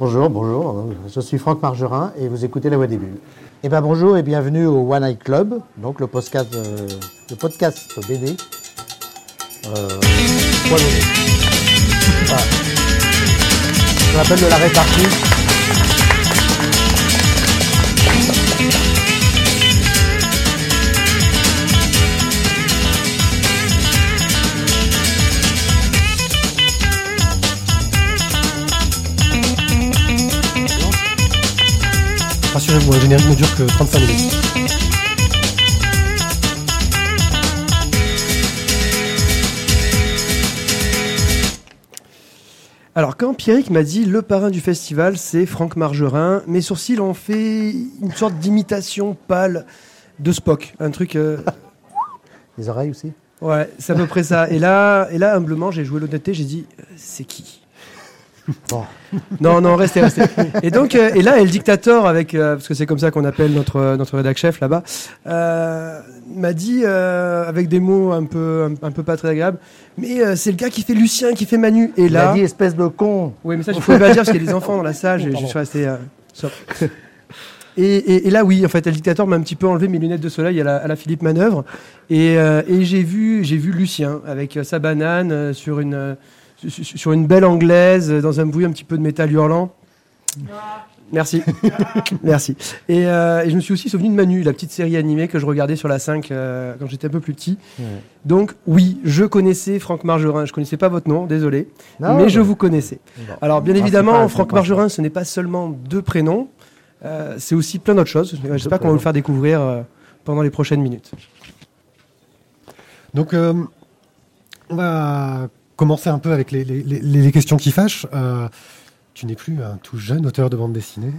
Bonjour, bonjour. Je suis Franck Margerin et vous écoutez La Voix des Bulles. Eh bien bonjour et bienvenue au One Eye Club, donc le podcast, euh, le podcast BD. Euh. Je de la. Rassurez-vous, le générique ne dure que 35 minutes. Alors, quand Pierrick m'a dit le parrain du festival, c'est Franck Margerin, mes sourcils ont fait une sorte d'imitation pâle de Spock. Un truc. euh, Les oreilles aussi. ouais, c'est à peu près ça. Et là, et là humblement, j'ai joué l'honnêteté, j'ai dit c'est qui? Bon. Non, non, restez, restez. Et donc, euh, et là, El Dictator, avec, euh, parce que c'est comme ça qu'on appelle notre notre rédac chef là-bas, euh, m'a dit euh, avec des mots un peu un, un peu pas très agréables, mais euh, c'est le gars qui fait Lucien, qui fait Manu. Et Il a là, dit espèce de con. oui, mais ça, je pouvais pas dire parce qu'il y a des enfants dans la salle. Je, je suis resté. euh. Et, et- et là, oui, en fait, El Dictator m'a un petit peu enlevé mes lunettes de soleil à la, à la Philippe Manœuvre, et, euh, et j'ai vu, j'ai vu Lucien avec euh, sa banane euh, sur une euh, sur- une belle anglaise dans un bruit un petit peu de métal hurlant. Merci, merci. Et, euh, et je me suis aussi souvenu de Manu, la petite série animée que je regardais sur la 5 euh, quand j'étais un peu plus petit. Ouais. Donc oui, je connaissais Franck Margerin. Je connaissais pas votre nom, désolé, Non, mais je vous connaissais. Bon. Alors bien Ah, évidemment, Franck Margerin, ce n'est pas seulement deux prénoms, euh, c'est aussi plein d'autres choses. J'espère qu'on va vous le faire découvrir pendant les prochaines minutes. Donc, on va commencer un peu avec les, les- les- les questions qui fâchent. Euh, tu n'es plus un tout jeune auteur de bande dessinée.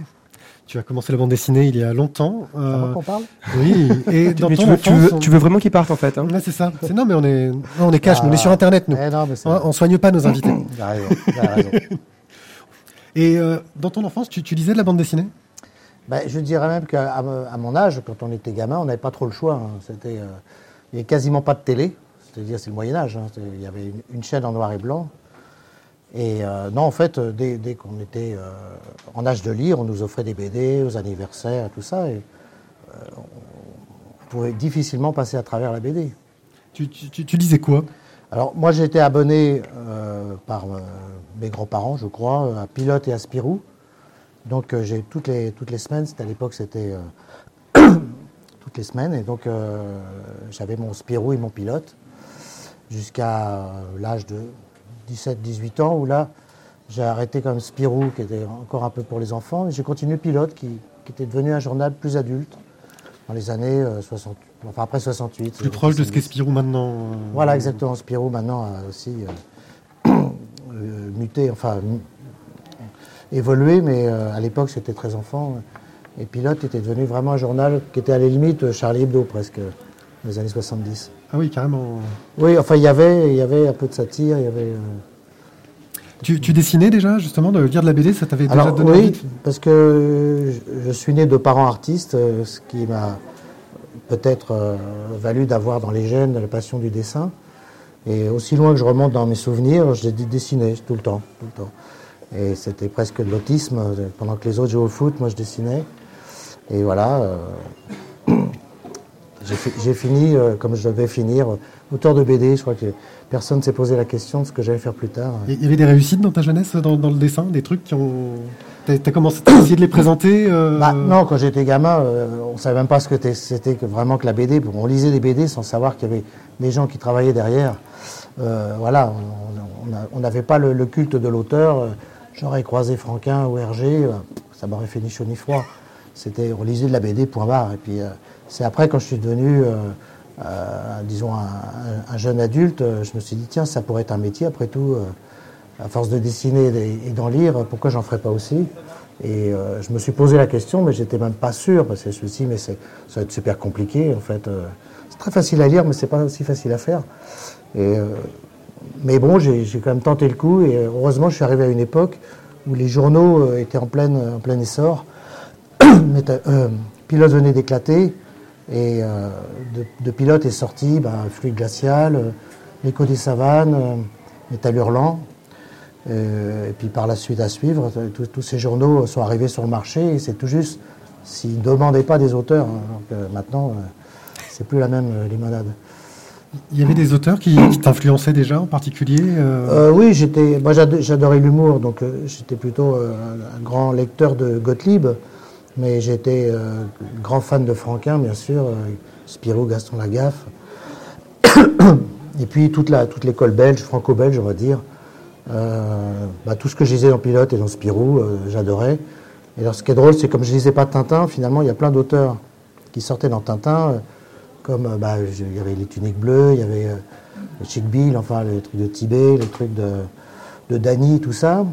Tu as commencé la bande dessinée il y a longtemps. Euh, qu'on parle oui, et dans ton tu, veux, tu, enfance, veux, on- tu veux vraiment qu'il parte en fait hein c'est ça. C'est- Non, mais on est, non, on est cash, Ah. nous, on est sur Internet, nous. Eh non, mais c'est On, on soigne pas nos invités. Raison. raison. Et euh, dans ton enfance, tu, tu lisais de la bande dessinée? Ben, je dirais même qu'à à mon âge, quand on était gamin, on n'avait pas trop le choix. hein. C'était, euh, il n'y avait quasiment pas de télé. C'est-à-dire, c'est le Moyen Âge. hein. Il y avait une, une chaîne en noir et blanc. Et euh, non, en fait, euh, dès, dès qu'on était euh, en âge de lire, on nous offrait des BD aux anniversaires, tout ça. Et euh, on pouvait difficilement passer à travers la BD. tu, tu- tu- lisais quoi? Alors, moi, j'ai été abonné par mes grands-parents, je crois, à Pilote et à Spirou. Donc, j'ai toutes les, toutes les semaines, c'était à l'époque, c'était toutes les semaines. Et donc, j'avais mon Spirou et mon Pilote jusqu'à euh, l'âge de 17-18 ans, où là, j'ai arrêté comme Spirou, qui était encore un peu pour les enfants, et j'ai continué Pilote, qui, qui était devenu un journal plus adulte dans les années euh, 60, enfin après 68. Plus proche de ce qu'est 70. Spirou maintenant euh, Voilà, exactement. Spirou maintenant a aussi euh, euh, muté, enfin évolué, mais euh, à l'époque c'était très enfant. Et Pilote était devenu vraiment un journal qui était à la limite euh, Charlie Hebdo presque, dans les années 70. Ah oui, carrément. Oui, enfin il y avait, il y avait un peu de satire, il y avait. euh, Tu, tu dessinais déjà, justement, de lire de la BD Ça t'avait déjà donné oui, envie parce que je, je suis né de parents artistes, euh, ce qui m'a peut-être euh, valu d'avoir dans les gènes la passion du dessin. Et aussi loin que je remonte dans mes souvenirs, je l'ai dessiné tout le temps, tout le temps. Et c'était presque de l'autisme. Pendant que les autres jouaient au foot, moi je dessinais. Et voilà. euh, j'ai fi- j'ai fini euh, comme je devais finir, euh, auteur de BD. Je crois que personne ne s'est posé la question de ce que j'allais faire plus tard. Il y avait des réussites dans ta jeunesse, dans, dans le dessin Des trucs qui ont. T'as as commencé à essayer de les présenter euh, Bah, non, quand j'étais gamin, euh, on savait même pas ce que c'était que vraiment que la BD. On lisait des BD sans savoir qu'il y avait des gens qui travaillaient derrière. Euh, voilà, on- n'avait pas le, le culte de l'auteur. J'aurais croisé Franquin ou Hergé, ça m'aurait fait ni chaud ni froid. C'était, on lisait de la BD, point barre. Et puis, c'est après, quand je suis devenu, euh, euh, disons, un, un- un jeune adulte, euh, je me suis dit, tiens, ça pourrait être un métier, après tout. à force de dessiner et d'en lire, pourquoi j'en ferais pas aussi? Et je me suis posé la question, mais j'étais même pas sûr, parce que je me suis dit, mais ça va être super compliqué, en fait. c'est très facile à lire, mais c'est pas aussi facile à faire. Et, mais bon, j'ai quand même tenté le coup, et heureusement, je suis arrivé à une époque où les journaux étaient en, pleine, en plein essor. Venait d'éclater, et euh, de, de Pilote est sorti ben, Fluide glacial, euh, L'écho des savanes, euh, Métal hurlant. et puis par la suite à suivre, tous ces journaux sont arrivés sur le marché et c'est tout juste s'ils ne demandaient pas des auteurs. Hein. maintenant, c'est plus la même limonade. Il y avait des auteurs qui, t'influençaient déjà en particulier Oui, j'étais, moi j'adorais l'humour, donc j'étais plutôt un grand lecteur de Gottlieb, mais j'étais grand fan de Franquin, bien sûr, Spirou, Gaston Lagaffe. Et puis toute, l'école belge, franco-belge, on va dire. Euh, bah, tout ce que je lisais dans Pilote et dans Spirou, euh, j'adorais. Et alors, ce qui est drôle, c'est comme je lisais pas Tintin, finalement, il y a plein d'auteurs qui sortaient dans Tintin, euh, comme bah, il y avait les tuniques bleues, il y avait Chic Bill, enfin les trucs de Tibet, les trucs de, de Dany, tout ça.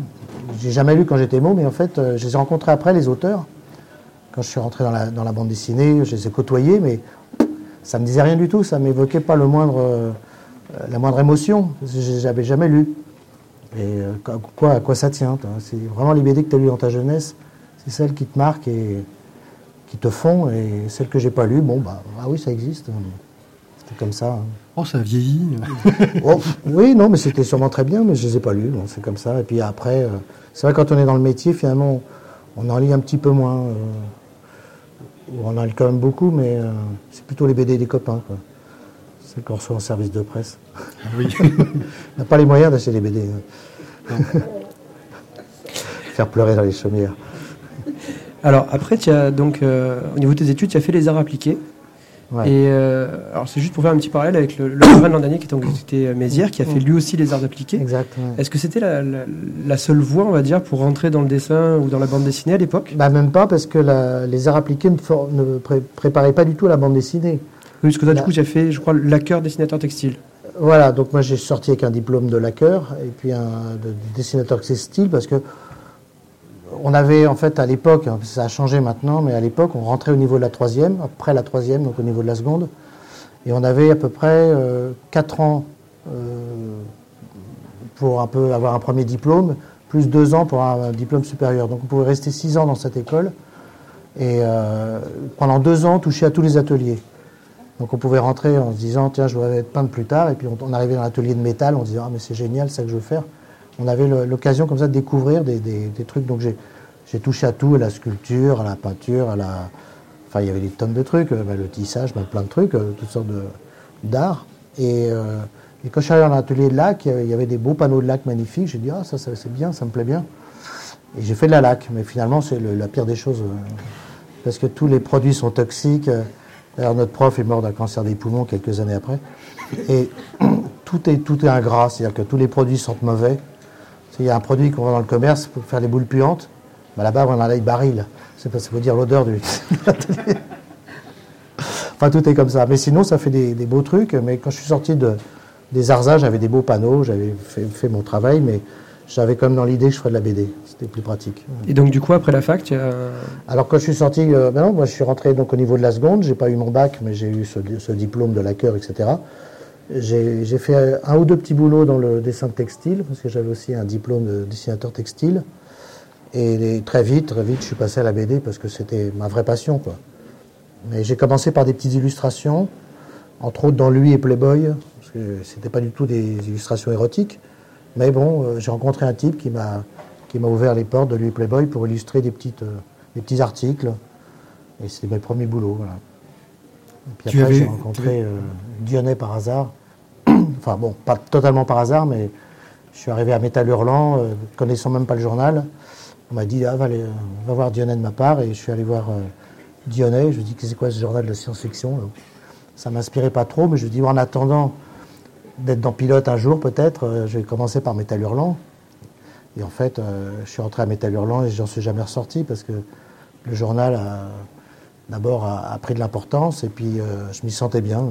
J'ai jamais lu quand j'étais môme, mais en fait, je les ai rencontrés après, les auteurs. Quand je suis rentré dans la, dans la bande dessinée, je les ai côtoyés, mais ça me disait rien du tout, ça m'évoquait pas le moindre euh, la moindre émotion. J'avais jamais lu. Et euh, quoi, à quoi ça tient C'est vraiment les BD que tu as lues dans ta jeunesse, c'est celles qui te marquent et qui te font. Et celles que j'ai pas lues, bon, bah, ah oui, ça existe. C'était comme ça. Hein. Oh, ça vieillit. oh, oui, non, mais c'était sûrement très bien, mais je les ai pas lues. C'est comme ça. Et puis après, euh, c'est vrai, quand on est dans le métier, finalement, on en lit un petit peu moins. On en lit quand même beaucoup, mais c'est plutôt les BD des copains. Quoi. C'est qu'on reçoit en service de presse. Oui. On n'a pas les moyens d'acheter les BD. Hein. Faire pleurer dans les chaumières. Alors après, tu as donc euh, au niveau de tes études, tu as fait les arts appliqués. Et euh, alors c'est juste pour faire un petit parallèle avec le, le l'an dernier qui était Mézières, qui a fait lui aussi les arts appliqués. Exact. Est-ce que c'était la, seule voie, on va dire, pour rentrer dans le dessin ou dans la bande dessinée à l'époque? Bah même pas, parce que les arts appliqués ne, ne préparaient pas du tout à la bande dessinée. Oui, parce que toi, du coup, tu as fait, je crois, laqueur dessinateur textile. Voilà, donc moi j'ai sorti avec un diplôme de laqueur et puis un de dessinateur textile parce que on avait en fait à l'époque, hein, ça a changé maintenant, mais à l'époque on rentrait au niveau de la troisième, après la troisième, donc au niveau de la seconde, et on avait à peu près euh, quatre ans euh, pour avoir un premier diplôme, plus deux ans pour un, diplôme supérieur. Donc on pouvait rester six ans dans cette école et euh, pendant deux ans toucher à tous les ateliers. Donc on pouvait rentrer en se disant tiens je voudrais être peintre plus tard et puis on, arrivait dans l'atelier de métal on se disait ah mais c'est génial ça que je veux faire. On avait l'occasion comme ça de découvrir des, trucs. Donc j'ai touché à tout à la sculpture à la peinture à la enfin il y avait des tonnes de trucs bah, le tissage bah, plein de trucs euh, toutes sortes d'art. Et, euh, et, quand je suis arrivé dans l'atelier de lac il y avait des beaux panneaux de lac magnifiques. J'ai dit ah ça, c'est bien ça me plaît bien. Et j'ai fait de la lac. Mais finalement c'est la pire des choses euh, parce que tous les produits sont toxiques. Alors notre prof est mort d'un cancer des poumons quelques années après. Et tout est, tout est ingrat, c'est-à-dire que tous les produits sentent mauvais. Il y a un produit qu'on vend dans le commerce pour faire des boules puantes. Bah, là-bas, on a l'ail baril. C'est parce qu'il dire l'odeur du. enfin, tout est comme ça. Mais sinon, ça fait des, beaux trucs. Mais quand je suis sorti de, des Arzas, j'avais des beaux panneaux, j'avais fait, fait, mon travail. Mais j'avais quand même dans l'idée que je ferais de la BD. C'était plus pratique. Et donc, du coup, après la fac, tu as... Alors, quand je suis sorti, euh, ben non, moi, je suis rentré donc au niveau de la seconde. J'ai pas eu mon bac, mais j'ai eu ce, diplôme de laqueur, etc. J'ai fait un ou deux petits boulots dans le dessin de textile, parce que j'avais aussi un diplôme de dessinateur textile. Et très vite, très vite, je suis passé à la BD parce que c'était ma vraie passion, quoi. Mais j'ai commencé par des petites illustrations, entre autres dans Lui et Playboy, parce que c'était pas du tout des illustrations érotiques. Mais bon, euh, j'ai rencontré un type qui m'a qui m'a ouvert les portes de lui Playboy pour illustrer des petites euh, des petits articles. Et c'était mes premiers boulots. Voilà. Et puis après, j'ai rencontré euh, Dionnet par hasard. Enfin bon, pas totalement par hasard, mais je suis arrivé à Métal Hurlant, connaissant même pas le journal. On m'a dit, ah, va, va, voir Dionnet de ma part. Et je suis allé voir Dionnet. Je lui ai dit, c'est quoi ce journal de science-fiction Ça m'inspirait pas trop, mais je lui ai dit, en attendant d'être dans Pilote un jour peut-être. Euh, je vais commencer par Métal Hurlant. Et en fait, euh, je suis rentré à Métal Hurlant et j'en suis jamais ressorti parce que le journal a d'abord a, pris de l'importance et puis euh, je m'y sentais bien.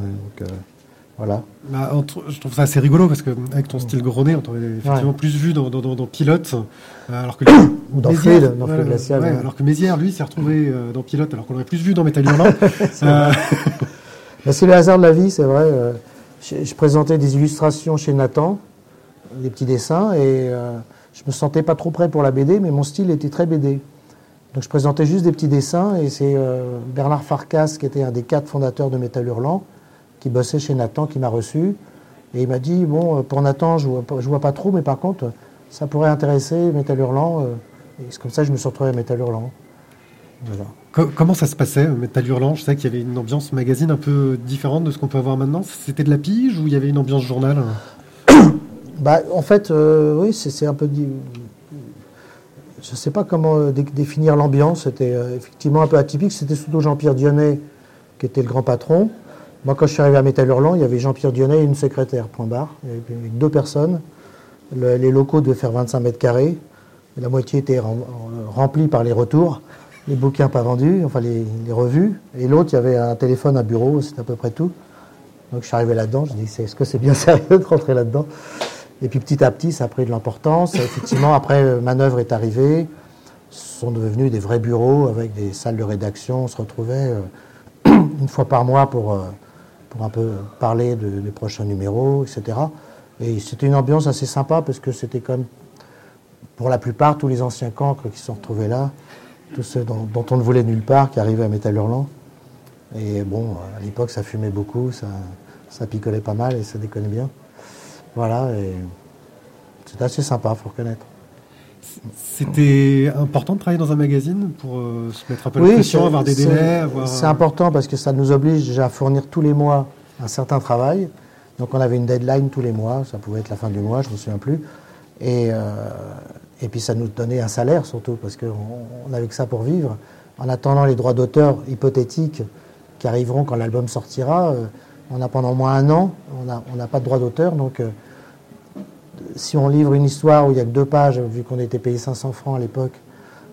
Voilà. Bah, je trouve ça assez rigolo parce que avec ton style Grenet, on t'aurait effectivement plus vu dans, dans, Pilote, alors que ou dans Mézières, dans Glacial, alors que Mézières, lui, s'est retrouvé dans Pilote, alors qu'on l'aurait plus vu dans Métal Hurlant. c'est le hasard de la vie, c'est vrai je, présentais des illustrations chez Nathan, des petits dessins, et euh, je me sentais pas trop prêt pour la BD, mais mon style était très BD. Donc je présentais juste des petits dessins, et c'est euh, Bernard Farkas, qui était un des quatre fondateurs de Métal Hurlant, qui bossait chez Nathan, qui m'a reçu. Et il m'a dit, bon, euh, pour Nathan, je vois, vois pas trop, mais par contre, ça pourrait intéresser Métal Hurlant. et c'est comme ça que je me suis retrouvé à Métal Hurlant. Comment ça se passait, Métal Hurlant? Je sais qu'il y avait une ambiance magazine un peu différente de ce qu'on peut avoir maintenant. C'était de la pige ou il y avait une ambiance journal? Bah, En fait, oui, c'est un peu je ne sais pas comment euh, définir l'ambiance. C'était euh, effectivement un peu atypique. C'était surtout Jean-Pierre Dionnet qui était le grand patron. Moi, quand je suis arrivé à Métal Hurlant, il y avait Jean-Pierre Dionnet et une secrétaire, point barre. Il deux personnes. les locaux devaient faire 25 mètres carrés. La moitié était remplie par les retours, les bouquins pas vendus, enfin les, revues. Et l'autre, il y avait un téléphone, un bureau, c'était à peu près tout. Donc je suis arrivé là-dedans, je me dis, est-ce que c'est bien sérieux de rentrer là-dedans? Et puis petit à petit, ça a pris de l'importance. Effectivement, après, euh, Manœuvre est arrivé. Ce sont devenus des vrais bureaux avec des salles de rédaction. On se retrouvait euh, une fois par mois pour, euh, pour un peu parler des prochains numéros, etc. Et c'était une ambiance assez sympa parce que c'était comme, pour la plupart, tous les anciens cancres qui se sont retrouvés là, tous ceux dont, on ne voulait nulle part, qui arrivaient à Métal Hurlant. Et bon, à l'époque, ça fumait beaucoup, ça, ça picolait pas mal et ça déconnait bien. Voilà, et c'est assez sympa, il faut reconnaître. C'était important de travailler dans un magazine pour euh, se mettre un peu de pression, avoir des délais C'est important parce que ça nous oblige déjà à fournir tous les mois un certain travail. Donc on avait une deadline tous les mois, ça pouvait être la fin du mois, je ne me souviens plus. Et, euh, et puis ça nous donnait un salaire surtout, parce qu'on n'avait que ça pour vivre. En attendant les droits d'auteur hypothétiques qui arriveront quand l'album sortira, euh, on a pendant moins un an, on n'a pas de droit d'auteur, donc si on livre une histoire où il n'y a que deux pages, vu qu'on était payé 500 francs à l'époque,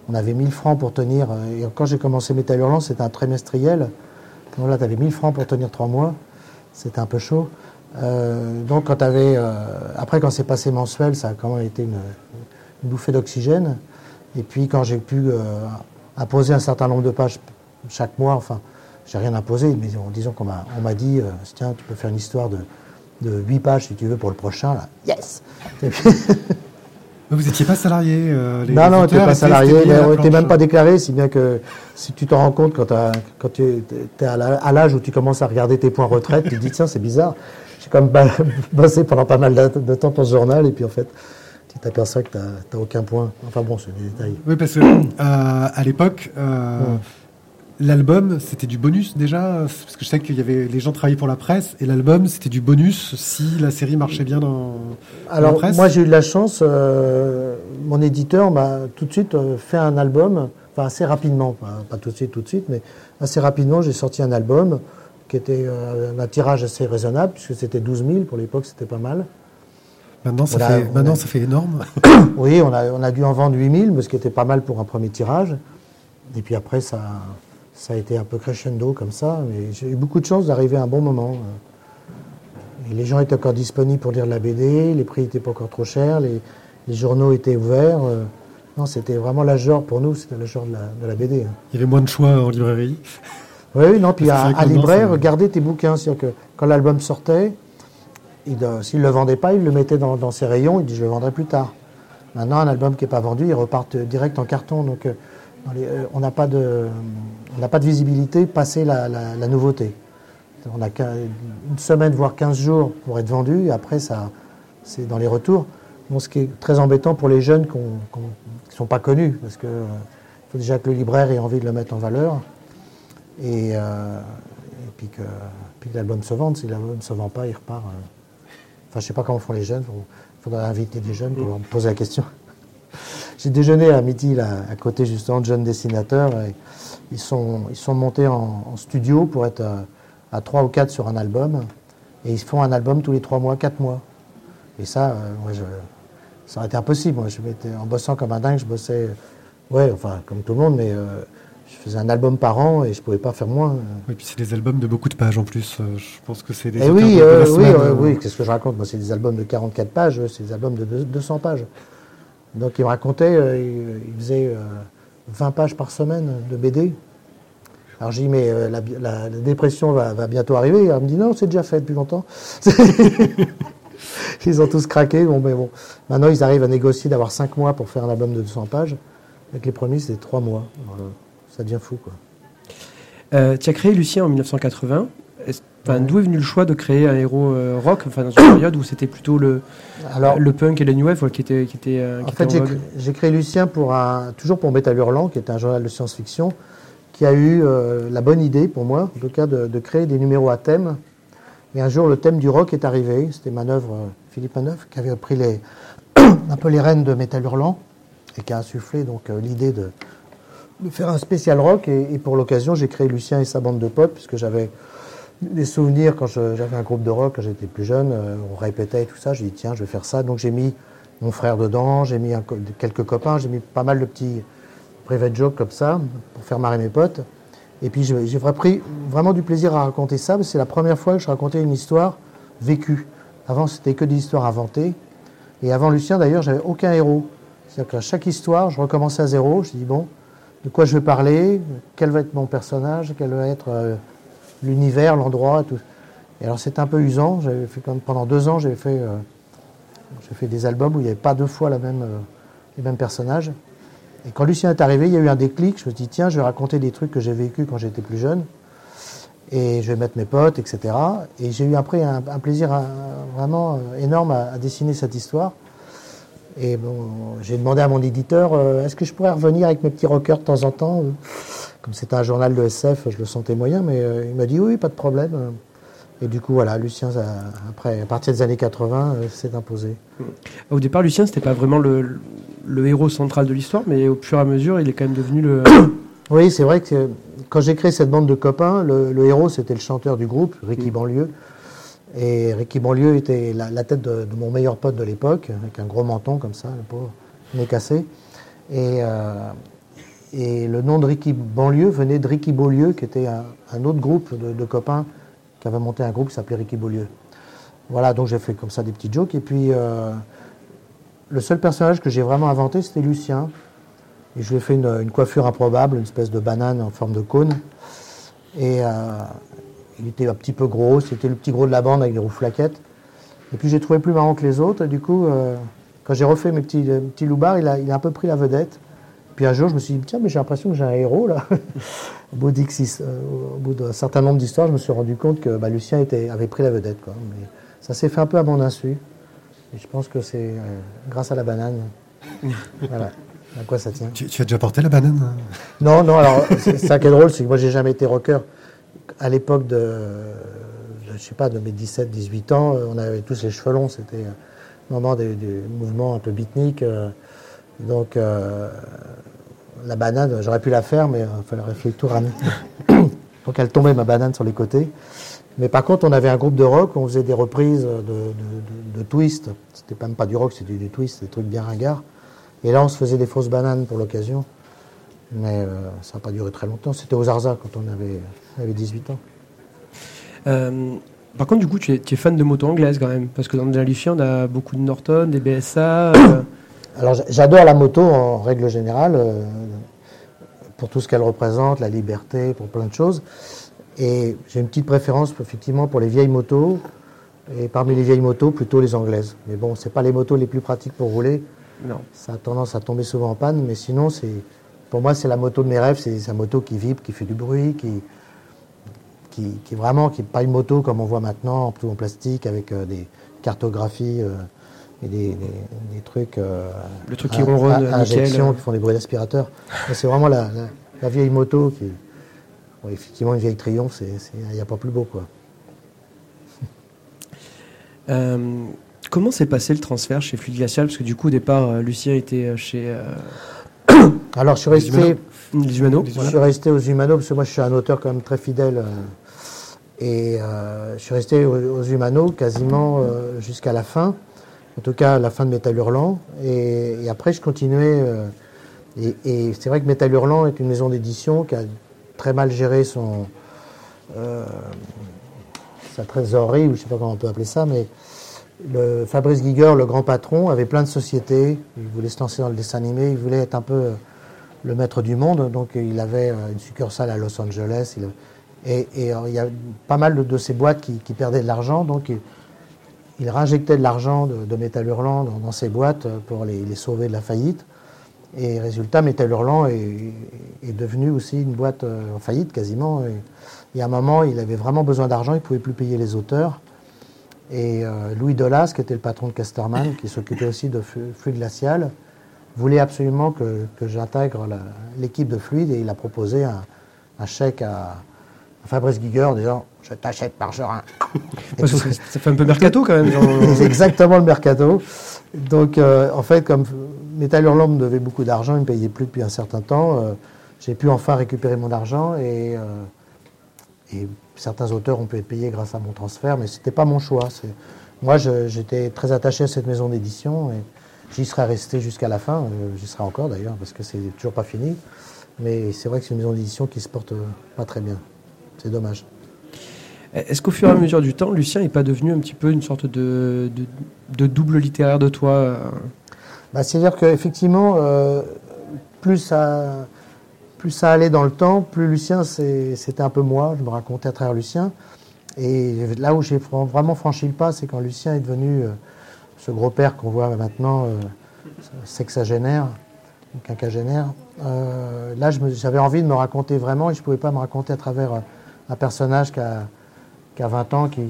on avait 1000 francs pour tenir. Euh, et quand j'ai commencé Métal Hurlant, c'était un trimestriel. Donc là, tu avais 1000 francs pour tenir trois mois. C'était un peu chaud. Euh, donc, quand avais, après, quand c'est passé mensuel, ça a quand même été une, bouffée d'oxygène. Et puis, quand j'ai pu imposer un certain nombre de pages chaque mois, enfin, j'ai rien imposé, mais disons qu'on m'a dit, euh, tiens, tu peux faire une histoire de, de 8 pages si tu veux pour le prochain, là. Yes Vous n'étiez pas salarié euh, Non, non, tu n'étais pas salarié, mais on n'était même pas déclaré, si bien que si tu te rends compte quand, quand tu es à l'âge où tu commences à regarder tes points retraite, tu te dis, tiens, c'est bizarre. J'ai quand même bossé pendant pas mal de, temps pour ce journal, et puis en fait, tu t'aperçois que tu n'as aucun point. Enfin bon, c'est des détails. Oui, parce que euh, à l'époque, L'album, c'était du bonus déjà Parce que je sais qu'il y avait les gens travaillaient pour la presse et l'album, c'était du bonus si la série marchait bien dans, Alors, la presse. moi, j'ai eu de la chance. Euh, mon éditeur m'a tout de suite euh, fait un album, enfin assez rapidement, pas, tout de suite, tout de suite, mais assez rapidement, j'ai sorti un album qui était euh, un tirage assez raisonnable puisque c'était 12 000 pour l'époque, c'était pas mal. Maintenant, ça, fait, maintenant ça fait énorme. oui, on a, on a dû en vendre 8 000, mais ce qui était pas mal pour un premier tirage. Et puis après, ça, ça a été un peu crescendo comme ça, mais j'ai eu beaucoup de chance d'arriver à un bon moment. Et les gens étaient encore disponibles pour lire la BD, les prix n'étaient pas encore trop chers, les, journaux étaient ouverts. Non, c'était vraiment l'âge d'or pour nous, c'était l'âge d'or de la, BD. Hein. Il y avait moins de choix en librairie Oui, non, puis à, libraire, gardez tes bouquins. C'est-à-dire que quand l'album sortait, s'il ne le vendait pas, il le mettait dans, ses rayons, il dit je le vendrai plus tard. Maintenant, un album qui n'est pas vendu, il repart direct en carton. Donc, euh, on n'a pas, de, visibilité passer la, nouveauté. On a une semaine, voire 15 jours pour être vendu, et après, ça, c'est dans les retours. ce qui est très embêtant pour les jeunes qui ne sont pas connus, parce qu'il euh, faut déjà que le libraire ait envie de le mettre en valeur, et, euh, puis, que, l'album se vende. Si l'album ne se vend pas, il repart. enfin, je ne sais pas comment font les jeunes, il faudrait inviter des jeunes pour leur poser la question. J'ai déjeuné à midi là, à côté justement de jeunes dessinateurs. ils, sont, ils sont montés en, studio pour être à, trois ou quatre sur un album. Et ils font un album tous les trois mois, quatre mois. Et ça, euh, moi, je, ça aurait été impossible. Moi, je en bossant comme un dingue, je bossais, ouais, enfin, comme tout le monde, mais euh, je faisais un album par an et je ne pouvais pas faire moins. Et puis c'est des albums de beaucoup de pages en plus. Euh, je pense que c'est des. Et eh oui, de oui, oui, qu'est-ce que je raconte? Moi, c'est des albums de 44 pages, c'est des albums de 200 pages. Donc il me racontait, euh, il, faisait 20 euh, pages par semaine de BD. Alors j'ai dit, mais euh, la, dépression va, bientôt arriver. Il me dit, non, c'est déjà fait depuis longtemps. ils ont tous craqué. Bon, mais bon. Maintenant, ils arrivent à négocier d'avoir 5 mois pour faire un album de 200 pages. Avec les premiers, c'était 3 mois. ça devient fou, quoi. tu as créé Lucien en 1980. D'où est venu le choix de créer un héros euh, rock, enfin, dans une période où c'était plutôt le, Alors, le punk et le new wave qui étaient qui était, En fait, j'ai créé Lucien pour un, toujours pour Metal Hurlant, qui est un journal de science-fiction, qui a eu la bonne idée pour moi, en tout cas, de, de, créer des numéros à thème. Et un jour, le thème du rock est arrivé. C'était Manœuvre, Philippe Manœuvre, qui avait pris les, un peu les rênes de Metal Hurlant et qui a insufflé donc l'idée de, de faire un spécial rock. Et, pour l'occasion, j'ai créé Lucien et sa bande de potes, puisque j'avais des souvenirs quand j'avais un groupe de rock quand j'étais plus jeune. Euh, on répétait tout ça. J'ai dit, tiens, je vais faire ça. Donc j'ai mis mon frère dedans, j'ai mis quelques copains, j'ai mis pas mal de petits private jokes comme ça, pour faire marrer mes potes. Et puis j'ai pris vraiment du plaisir à raconter ça, c'est la première fois que je racontais une histoire vécue. Avant, c'était que des histoires inventées. Et avant Lucien, d'ailleurs, j'avais aucun héros. C'est-à-dire qu'à chaque histoire, je recommençais à zéro. Je dis, bon, de quoi je vais parler, quel va être mon personnage, quel va être euh, l'univers, l'endroit, tout. Et alors c'est un peu usant. J'avais pendant deux ans, j'ai fait, euh, fait des albums où il n'y avait pas deux fois euh, les mêmes personnages. Et quand Lucien est arrivé, il y a eu un déclic. Je me suis dit tiens, je vais raconter des trucs que j'ai vécu quand j'étais plus jeune, et je vais mettre mes potes, etc. Et j'ai eu après un, plaisir vraiment énorme à dessiner cette histoire. Et bon, j'ai demandé à mon éditeur, euh, est-ce que je pourrais revenir avec mes petits rockers de temps en temps Comme c'était un journal de SF, je le sentais moyen, mais euh, il m'a dit oui, pas de problème. Et du coup, voilà, Lucien, après, à partir des années 80, euh, s'est imposé. Au départ, Lucien, c'était pas vraiment le, héros central de l'histoire, mais au fur et à mesure, il est quand même devenu le. oui, c'est vrai que quand j'ai créé cette bande de copains, le, héros, c'était le chanteur du groupe, Ricky mm. Banlieue. Et Ricky Banlieue était la, tête de, mon meilleur pote de l'époque, avec un gros menton comme ça, le pauvre, nez cassé. Et, euh, et le nom de Ricky Banlieue venait de Ricky Beaulieu, qui était un, autre groupe de, copains qui avait monté un groupe qui s'appelait Ricky Beaulieu. Voilà, donc j'ai fait comme ça des petits jokes. Et puis, euh, le seul personnage que j'ai vraiment inventé, c'était Lucien. Et je lui ai fait une, coiffure improbable, une espèce de banane en forme de cône. Et, euh, il était un petit peu gros, c'était le petit gros de la bande avec des roues flaquettes. Et puis j'ai trouvé plus marrant que les autres, et du coup, euh, quand j'ai refait mes petits, petits a, il a un peu pris la vedette. Puis un jour, je me suis dit, tiens, mais j'ai l'impression que j'ai un héros là. au bout euh, d'un certain nombre d'histoires, je me suis rendu compte que bah, Lucien était, avait pris la vedette. Quoi. Mais ça s'est fait un peu à mon insu. Et je pense que c'est grâce à la banane. voilà. À quoi ça tient? Tu, as déjà porté la banane Non, non, alors, c'est ça qui est drôle, c'est que moi, j'ai jamais été rocker à l'époque de, je sais pas, de mes 17, 18 ans, euh, on avait tous les cheveux longs, c'était un moment du, mouvement un peu beatnik. Euh, donc, euh, la banane, j'aurais pu la faire, mais il fallait tout ramener. donc, elle tombait, ma banane, sur les côtés. Mais par contre, on avait un groupe de rock, on faisait des reprises de, de. C'était même pas du rock, c'était du twist, des trucs bien ringards. Et là, on se faisait des fausses bananes pour l'occasion. Mais ça n'a pas duré très longtemps. C'était aux Arza quand on avait avait 18 ans. Euh, par contre, du coup, tu es, fan de moto anglaise quand même, parce que dans le on a beaucoup de Norton, des BSA. Euh. Alors, j'adore la moto en règle générale, euh, pour tout ce qu'elle représente, la liberté, pour plein de choses. Et j'ai une petite préférence, effectivement, pour les vieilles motos. Et parmi les vieilles motos, plutôt les anglaises. Mais bon, c'est pas les motos les plus pratiques pour rouler. Non. Ça a tendance à tomber souvent en panne, mais sinon, c'est, pour moi, c'est la moto de mes rêves. C'est sa moto qui vibre, qui fait du bruit, qui, qui, qui, vraiment qui pas une moto comme on voit maintenant, tout en plastique avec euh, des cartographies euh, et des, trucs. Euh, le truc qui ronronne, à, injection, qui font des bruits d'aspirateur. c'est vraiment la, vieille moto qui. effectivement, une vieille Triomphe, il n'y a pas plus beau quoi. comment s'est passé le transfert chez Fluide Glacial? Parce que du coup, au départ, Lucien était chez. Alors, je suis resté. Les Humano. Je suis resté aux Humano parce que moi, je suis un auteur quand même très fidèle et euh, je suis resté aux, Humano quasiment euh, jusqu'à la fin, en tout cas la fin de Métal Hurlant. Et, après, je continuais. Euh, et, c'est vrai que Métal Hurlant est une maison d'édition qui a très mal géré son, sa trésorerie, ou je ne sais pas comment on peut appeler ça, mais Fabrice Giger, le grand patron, avait plein de sociétés. Il voulait se lancer dans le dessin animé, il voulait être un peu le maître du monde. Donc il avait une succursale à Los Angeles. Et, euh, il y a pas mal de, ces boîtes qui, perdaient de l'argent, donc il, réinjectait de l'argent de, Métal Hurlant dans, ces boîtes pour les, sauver de la faillite. Et résultat, Métal Hurlant est, devenu aussi une boîte euh, en faillite quasiment. Et, Et à un moment, il avait vraiment besoin d'argent, il ne pouvait plus payer les auteurs. Et Louis Delas, qui était le patron de Casterman, qui s'occupait aussi de flux glacial, voulait absolument que, j'intègre l'équipe de Fluide et il a proposé un, chèque à, Fabrice Guigueur disant Je t'achète Margerin. ça fait un peu mercato quand même. C'est exactement le mercato. Donc euh, en fait, comme Metal Hurlant me devait beaucoup d'argent, il ne me payait plus depuis un certain temps, euh, j'ai pu enfin récupérer mon argent et, euh, et, certains auteurs ont pu être payés grâce à mon transfert, mais ce n'était pas mon choix. Moi, j'étais très attaché à cette maison d'édition. Et, J'y serais resté jusqu'à la fin, j'y serai encore d'ailleurs, parce que c'est toujours pas fini. Mais c'est vrai que c'est une maison d'édition qui se porte pas très bien. C'est dommage. Est-ce qu'au fur et à mesure du temps, Lucien n'est pas devenu un petit peu une sorte de, double littéraire de toi euh bah, C'est-à-dire qu'effectivement, plus, ça, plus ça allait dans le temps, plus Lucien, c'était un peu moi. Je me racontais à travers Lucien. Et là où j'ai vraiment franchi le pas, c'est quand Lucien est devenu ce gros père qu'on voit maintenant, euh, sexagénaire, quinquagénaire. Euh, là, j'avais envie de me raconter vraiment et je ne pouvais pas me raconter à travers euh, un personnage qui a, 20 ans, qui,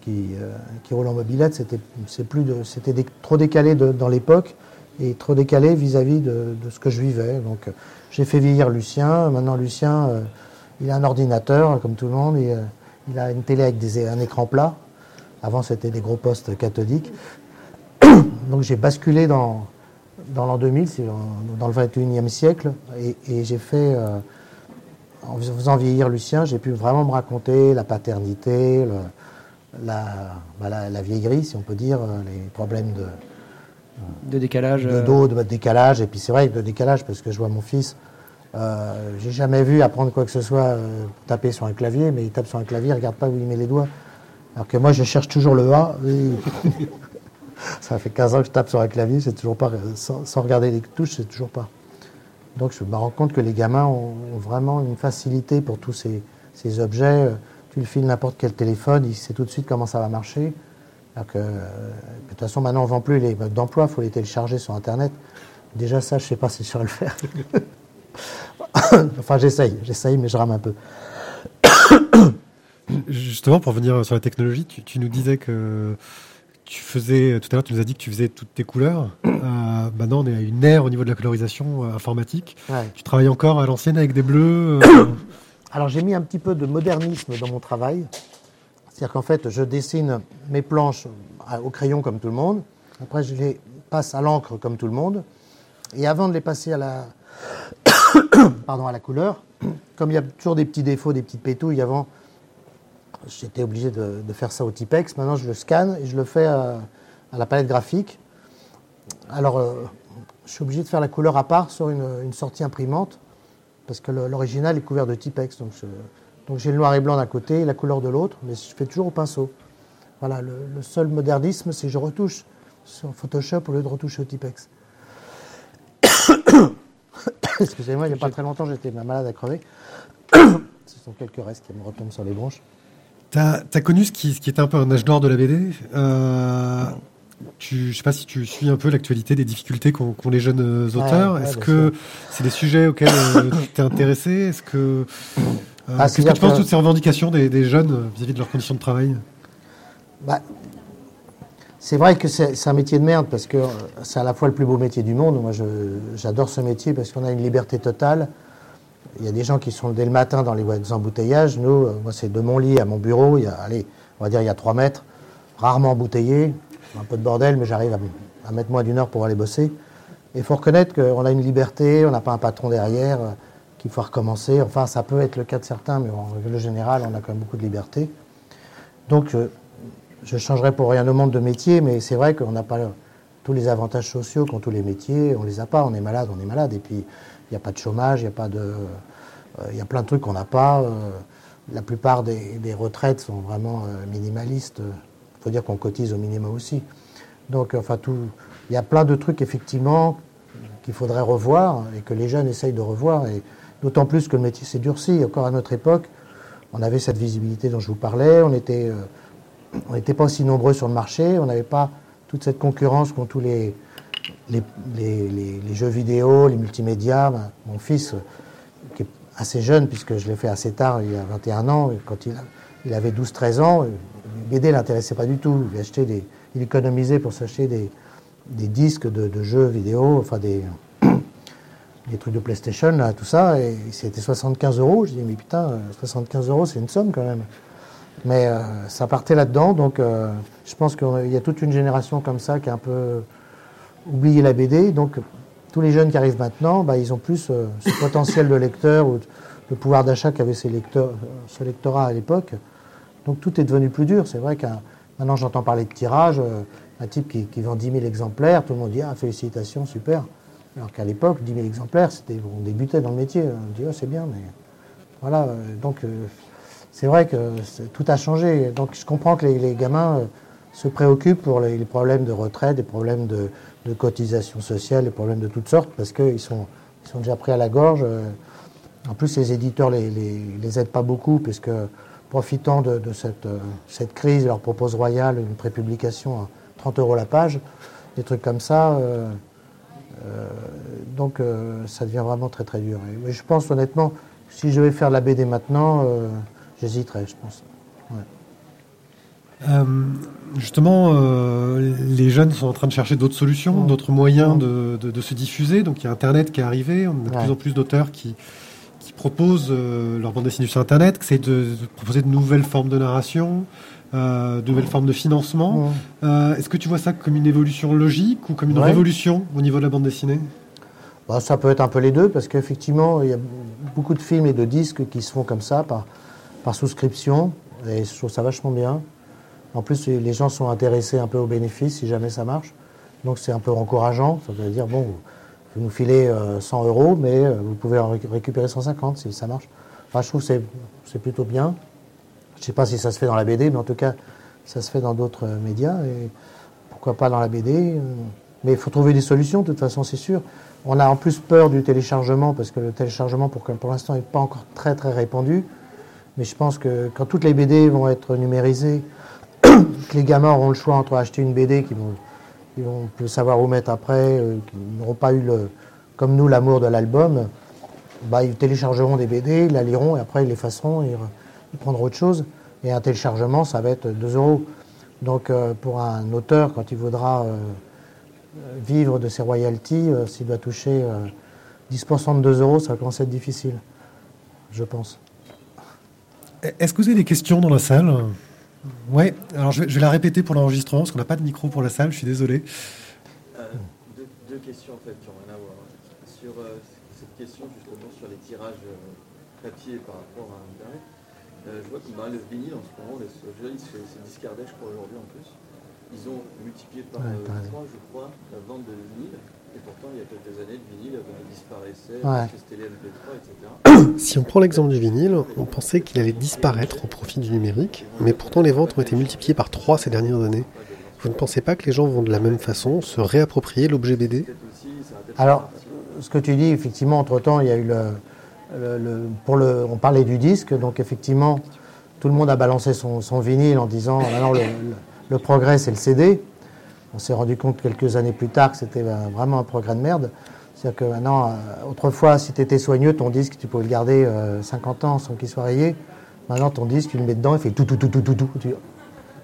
qui, roule en mobilette. C'était trop décalé dans l'époque et trop décalé vis-à-vis de, ce que je vivais. Donc, j'ai fait vieillir Lucien. Maintenant, Lucien, il a un ordinateur, comme tout le monde. Il a une télé avec des, un écran plat. Avant, c'était des gros postes cathodiques. Donc j'ai basculé dans, dans l'an 2000, dans le 21e siècle, et, j'ai fait, euh, en faisant vieillir Lucien, j'ai pu vraiment me raconter la paternité, bah, la, vieillerie, si on peut dire, euh, les problèmes de, de décalage. De euh. dos, de, décalage, et puis c'est vrai, de décalage, parce que je vois mon fils, euh, j'ai jamais vu apprendre quoi que ce soit, taper sur un clavier, mais il tape sur un clavier, il regarde pas où il met les doigts. Alors que moi, je cherche toujours le A. ça fait 15 ans que je tape sur un clavier, c'est toujours pas, sans, regarder les touches, c'est toujours pas. Donc je me rends compte que les gamins ont, vraiment une facilité pour tous ces, objets. Tu le files n'importe quel téléphone, il sait tout de suite comment ça va marcher. que, de toute façon, maintenant, on ne vend plus les modes d'emploi, il faut les télécharger sur Internet. Déjà, ça, je ne sais pas si je saurais le faire. enfin, j'essaye, j'essaye, mais je rame un peu. Justement, pour venir sur la technologie, tu nous disais que tu faisais, tout à l'heure, tu nous as dit que tu faisais toutes tes couleurs. Euh, maintenant, on est à une ère au niveau de la colorisation euh, informatique. Tu travailles encore à l'ancienne avec des bleus euh Alors, j'ai mis un petit peu de modernisme dans mon travail. C'est-à-dire qu'en fait, je dessine mes planches au crayon comme tout le monde. Après, je les passe à l'encre comme tout le monde. Et avant de les passer à la, Pardon, à la couleur, comme il y a toujours des petits défauts, des petites pétouilles avant, j'étais obligé de, faire ça au Tipex. Maintenant, je le scanne et je le fais à, la palette graphique. Alors, euh, je suis obligé de faire la couleur à part sur une, sortie imprimante parce que l'original est couvert de Tipex. Donc, donc j'ai le noir et blanc d'un côté et la couleur de l'autre, mais je fais toujours au pinceau. Voilà, le, seul modernisme, c'est que je retouche sur Photoshop au lieu de retoucher au Tipex. Excusez-moi, il n'y a pas très longtemps, j'étais malade à crever. Ce sont quelques restes qui me retombent sur les bronches. Tu as, connu ce qui, qui, était un peu un âge d'or de la BD. Euh, tu, je ne sais pas si tu suis un peu l'actualité des difficultés qu'ont les jeunes euh, auteurs. Est-ce que c'est des sujets auxquels euh, tu t'es intéressé? Est-ce que ah, qu'est-ce que tu penses de toutes ces revendications des, jeunes vis-à-vis de leurs conditions de travail? Bah, C'est vrai que c'est un métier de merde parce que c'est à la fois le plus beau métier du monde. Moi, j'adore ce métier parce qu'on a une liberté totale. Il y a des gens qui sont dès le matin dans les embouteillages. Nous, euh, moi, c'est de mon lit à mon bureau. Il y a, allez, on va dire, il y a trois mètres, rarement embouteillé. Un peu de bordel, mais j'arrive à, mettre moins d'une heure pour aller bosser. Et il faut reconnaître qu'on a une liberté, on n'a pas un patron derrière, euh, qu'il faut recommencer. Enfin, ça peut être le cas de certains, mais en règle générale, on a quand même beaucoup de liberté. Donc, euh, je ne changerai pour rien au monde de métier, mais c'est vrai qu'on n'a pas tous les avantages sociaux qu'ont tous les métiers. On ne les a pas. On est malade, on est malade. Et puis, il n'y a pas de chômage, il y a pas de. Euh, y a plein de trucs qu'on n'a pas. Euh, la plupart des, retraites sont vraiment euh, minimalistes. Il faut dire qu'on cotise au minimum aussi. Donc, enfin, tout. Il y a plein de trucs, effectivement, qu'il faudrait revoir et que les jeunes essayent de revoir. Et d'autant plus que le métier s'est durci. Encore à notre époque, on avait cette visibilité dont je vous parlais. On était. on n'était pas aussi nombreux sur le marché, on n'avait pas toute cette concurrence qu'ont tous les, les, jeux vidéo, les multimédias. Ben, mon fils, qui est assez jeune, puisque je l'ai fait assez tard, il y a 21 ans, quand il, avait 12-13 ans, BD ne l'intéressait pas du tout. Il, achetait des, il économisait pour s'acheter des, disques de, jeux vidéo, enfin des, trucs de PlayStation, tout ça, et c'était 75 euros. Je dis, mais putain, 75 euros, c'est une somme quand même. Mais euh, ça partait là-dedans, donc euh, je pense qu'il y a toute une génération comme ça qui a un peu oublié la BD. Donc tous les jeunes qui arrivent maintenant, bah, ils ont plus euh, ce potentiel de lecteur ou le pouvoir d'achat qu'avait ces lecteurs, ce lectorat à l'époque. Donc tout est devenu plus dur. C'est vrai que maintenant j'entends parler de tirage, un type qui, qui, vend 10 000 exemplaires, tout le monde dit ah, félicitations, super. Alors qu'à l'époque, 10 000 exemplaires, c'était, on débutait dans le métier. On dit oh, c'est bien, mais voilà. Donc c'est vrai que tout a changé. Donc je comprends que les, gamins euh, se préoccupent pour les, problèmes de retraite, des problèmes de, cotisation sociale, des problèmes de toutes sortes, parce qu'ils sont, ils sont déjà pris à la gorge. Euh. En plus, les éditeurs les, les, aident pas beaucoup, puisque profitant de, cette, euh, cette, crise, leur propose Royal une prépublication à 30 euros la page, des trucs comme ça. donc ça devient vraiment très très dur. Et, je pense honnêtement, si je vais faire la BD maintenant, J'hésiterais, je pense. Euh, justement, euh, les jeunes sont en train de chercher d'autres solutions, mmh. d'autres moyens mmh. de, se diffuser. Donc il y a Internet qui est arrivé, on a de plus en plus d'auteurs qui, qui proposent euh, leur bande dessinée sur Internet, qui essaient de, proposer de nouvelles formes de narration, de nouvelles formes de financement. Mmh. Est-ce que tu vois ça comme une évolution logique ou comme une révolution au niveau de la bande dessinée? Bah, Ça peut être un peu les deux, parce qu'effectivement, il y a beaucoup de films et de disques qui se font comme ça, par par souscription, et je trouve ça vachement bien. En plus, les gens sont intéressés un peu aux bénéfices si jamais ça marche. Donc c'est un peu encourageant. Ça veut dire, bon, vous nous filez 100 euh, euros, mais euh, vous pouvez en récupérer 150 si ça marche. Je trouve que c'est plutôt bien. Je ne sais pas si ça se fait dans la BD, mais en tout cas, ça se fait dans d'autres euh, médias. Et pourquoi pas dans la BD Mais il faut trouver des solutions, de toute façon, c'est sûr. On a en plus peur du téléchargement, parce que le téléchargement, pour, pour l'instant, n'est pas encore très, très répandu. Mais je pense que quand toutes les BD vont être numérisées, les gamins auront le choix entre acheter une BD qu'ils vont, vont plus savoir où mettre après, euh, qui n'auront pas eu, comme nous, l'amour de l'album, bah, ils téléchargeront des BD, ils la liront et après ils l'effaceront, ils, ils prendront autre chose. Et un téléchargement, ça va être 2 euros. Donc euh, pour un auteur, quand il voudra euh, vivre de ses royalties, s'il doit toucher 10% de 2 euros, ça va commencer à être difficile, je pense. Est-ce que vous avez des questions dans la salle? Ouais, alors je vais, la répéter pour l'enregistrement parce qu'on n'a pas de micro pour la salle, je suis désolé. Euh, deux, questions en fait qui ont rien à voir. Sur euh, cette question justement sur les tirages euh, papier par rapport à Internet, je vois que dans le vinyle en ce moment, c'est discardé je crois aujourd'hui en plus. Ils ont multiplié par trois, je crois, la vente de vinyle. Et pourtant, il y a quelques années, le vinyle disparaissait, ouais. MP3, etc. Si on prend l'exemple du vinyle, on pensait qu'il allait disparaître au profit du numérique, mais pourtant les ventes ont été multipliées par 3 ces dernières années. Vous ne pensez pas que les gens vont de la même façon se réapproprier l'objet BD Alors, ce que tu dis, effectivement, entre-temps, il y a eu le, pour le, on parlait du disque, donc effectivement, tout le monde a balancé son, vinyle en disant, le, le progrès, c'est le CD. On s'est rendu compte quelques années plus tard que c'était vraiment un progrès de merde. C'est-à-dire que maintenant, euh, autrefois, si tu étais soigneux, ton disque, tu pouvais le garder 50 euh, ans sans qu'il soit rayé. Maintenant, ton disque, tu le mets dedans, il fait tout, tout, tout, tout, tout, tout.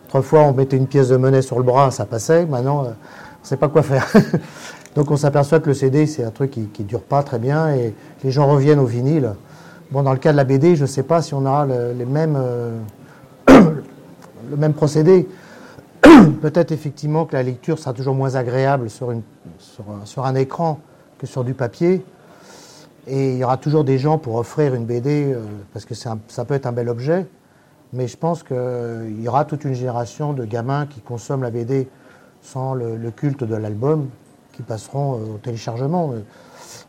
Autrefois, on mettait une pièce de monnaie sur le bras, ça passait. Maintenant, euh, on ne sait pas quoi faire. Donc, on s'aperçoit que le CD, c'est un truc qui ne dure pas très bien et les gens reviennent au vinyle. Bon, dans le cas de la BD, je ne sais pas si on aura les mêmes, le même procédé. peut-être effectivement que la lecture sera toujours moins agréable sur, un, écran que sur du papier. Et il y aura toujours des gens pour offrir une BD, euh, parce que ça peut être un bel objet. Mais je pense qu'il y aura toute une génération de gamins qui consomment la BD sans le, culte de l'album, qui passeront euh, au téléchargement.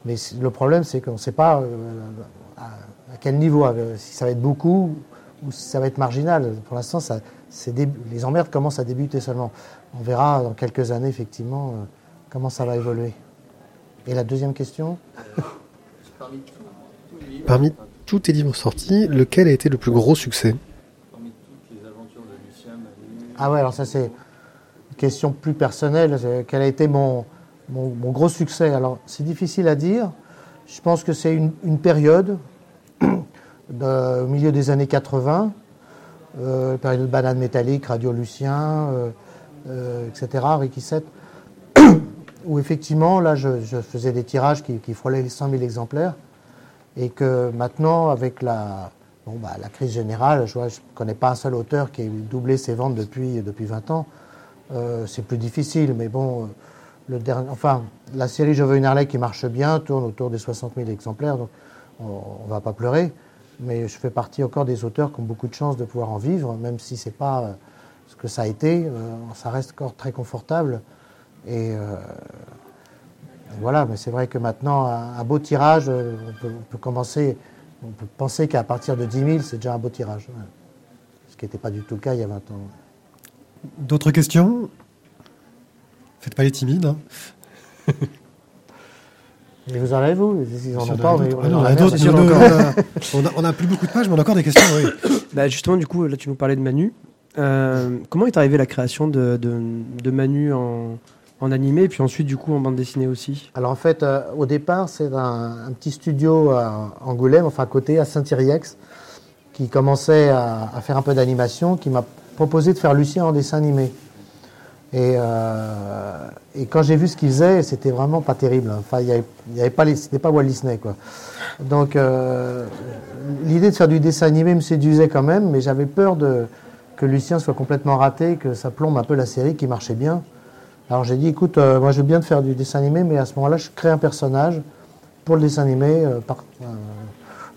Mais le problème, c'est qu'on ne sait pas euh, à, quel niveau, si ça va être beaucoup ou si ça va être marginal. Pour l'instant, ça, les emmerdes commencent à débuter seulement. On verra dans quelques années, effectivement, euh, comment ça va évoluer. Et la deuxième question Parmi tous tes livres sortis, lequel a été le plus gros succès? Ah ouais, alors ça c'est une question plus personnelle. Quel a été mon, mon, gros succès? Alors c'est difficile à dire. Je pense que c'est une, période au milieu des années 80, période de banane métallique, Radio Lucien, etc., Ricky 7, où effectivement, là, je, faisais des tirages qui, frôlaient les 100 000 exemplaires, et que maintenant, avec la, bon, bah, la crise générale, je ne connais pas un seul auteur qui ait doublé ses ventes depuis, depuis 20 ans. Euh, c'est plus difficile, mais bon, euh, le dernier, enfin, la série Je veux une Harley qui marche bien tourne autour des 60 000 exemplaires, donc on ne va pas pleurer. Mais je fais partie encore des auteurs qui ont beaucoup de chance de pouvoir en vivre, même si ce n'est pas euh, ce que ça a été. ça reste encore très confortable. Et voilà, mais c'est vrai que maintenant, un, beau tirage, on peut, commencer, on peut penser qu'à partir de 10 000, c'est déjà un beau tirage. Ce qui n'était pas du tout le cas il y a 20 ans. D'autres questions? Faites pas les timides. Hein. Mais vous en avez, vous Ils en ont pas, on, a d'autres. On n'a plus beaucoup de pages, mais on a encore des questions. Bah, justement, du coup, là, tu nous parlais de Manu. Euh, comment est arrivée la création de, de, Manu en, en, animé et puis ensuite, du coup, en bande dessinée aussi? Alors, en fait, euh, au départ, c'est un, petit studio à Angoulême, enfin à côté, à Saint-Iriex, qui commençait à, à faire un peu d'animation, qui m'a proposé de faire Lucien en dessin animé. Et, euh, et quand j'ai vu ce qu'il faisait, c'était vraiment pas terrible. Enfin, il y avait, y avait pas, c'était pas Walt Disney, quoi. Donc, euh, l'idée de faire du dessin animé me séduisait quand même, mais j'avais peur de que Lucien soit complètement raté, que ça plombe un peu la série qui marchait bien. Alors j'ai dit, écoute, euh, moi je veux bien de faire du dessin animé, mais à ce moment-là, je crée un personnage pour le dessin animé. Par,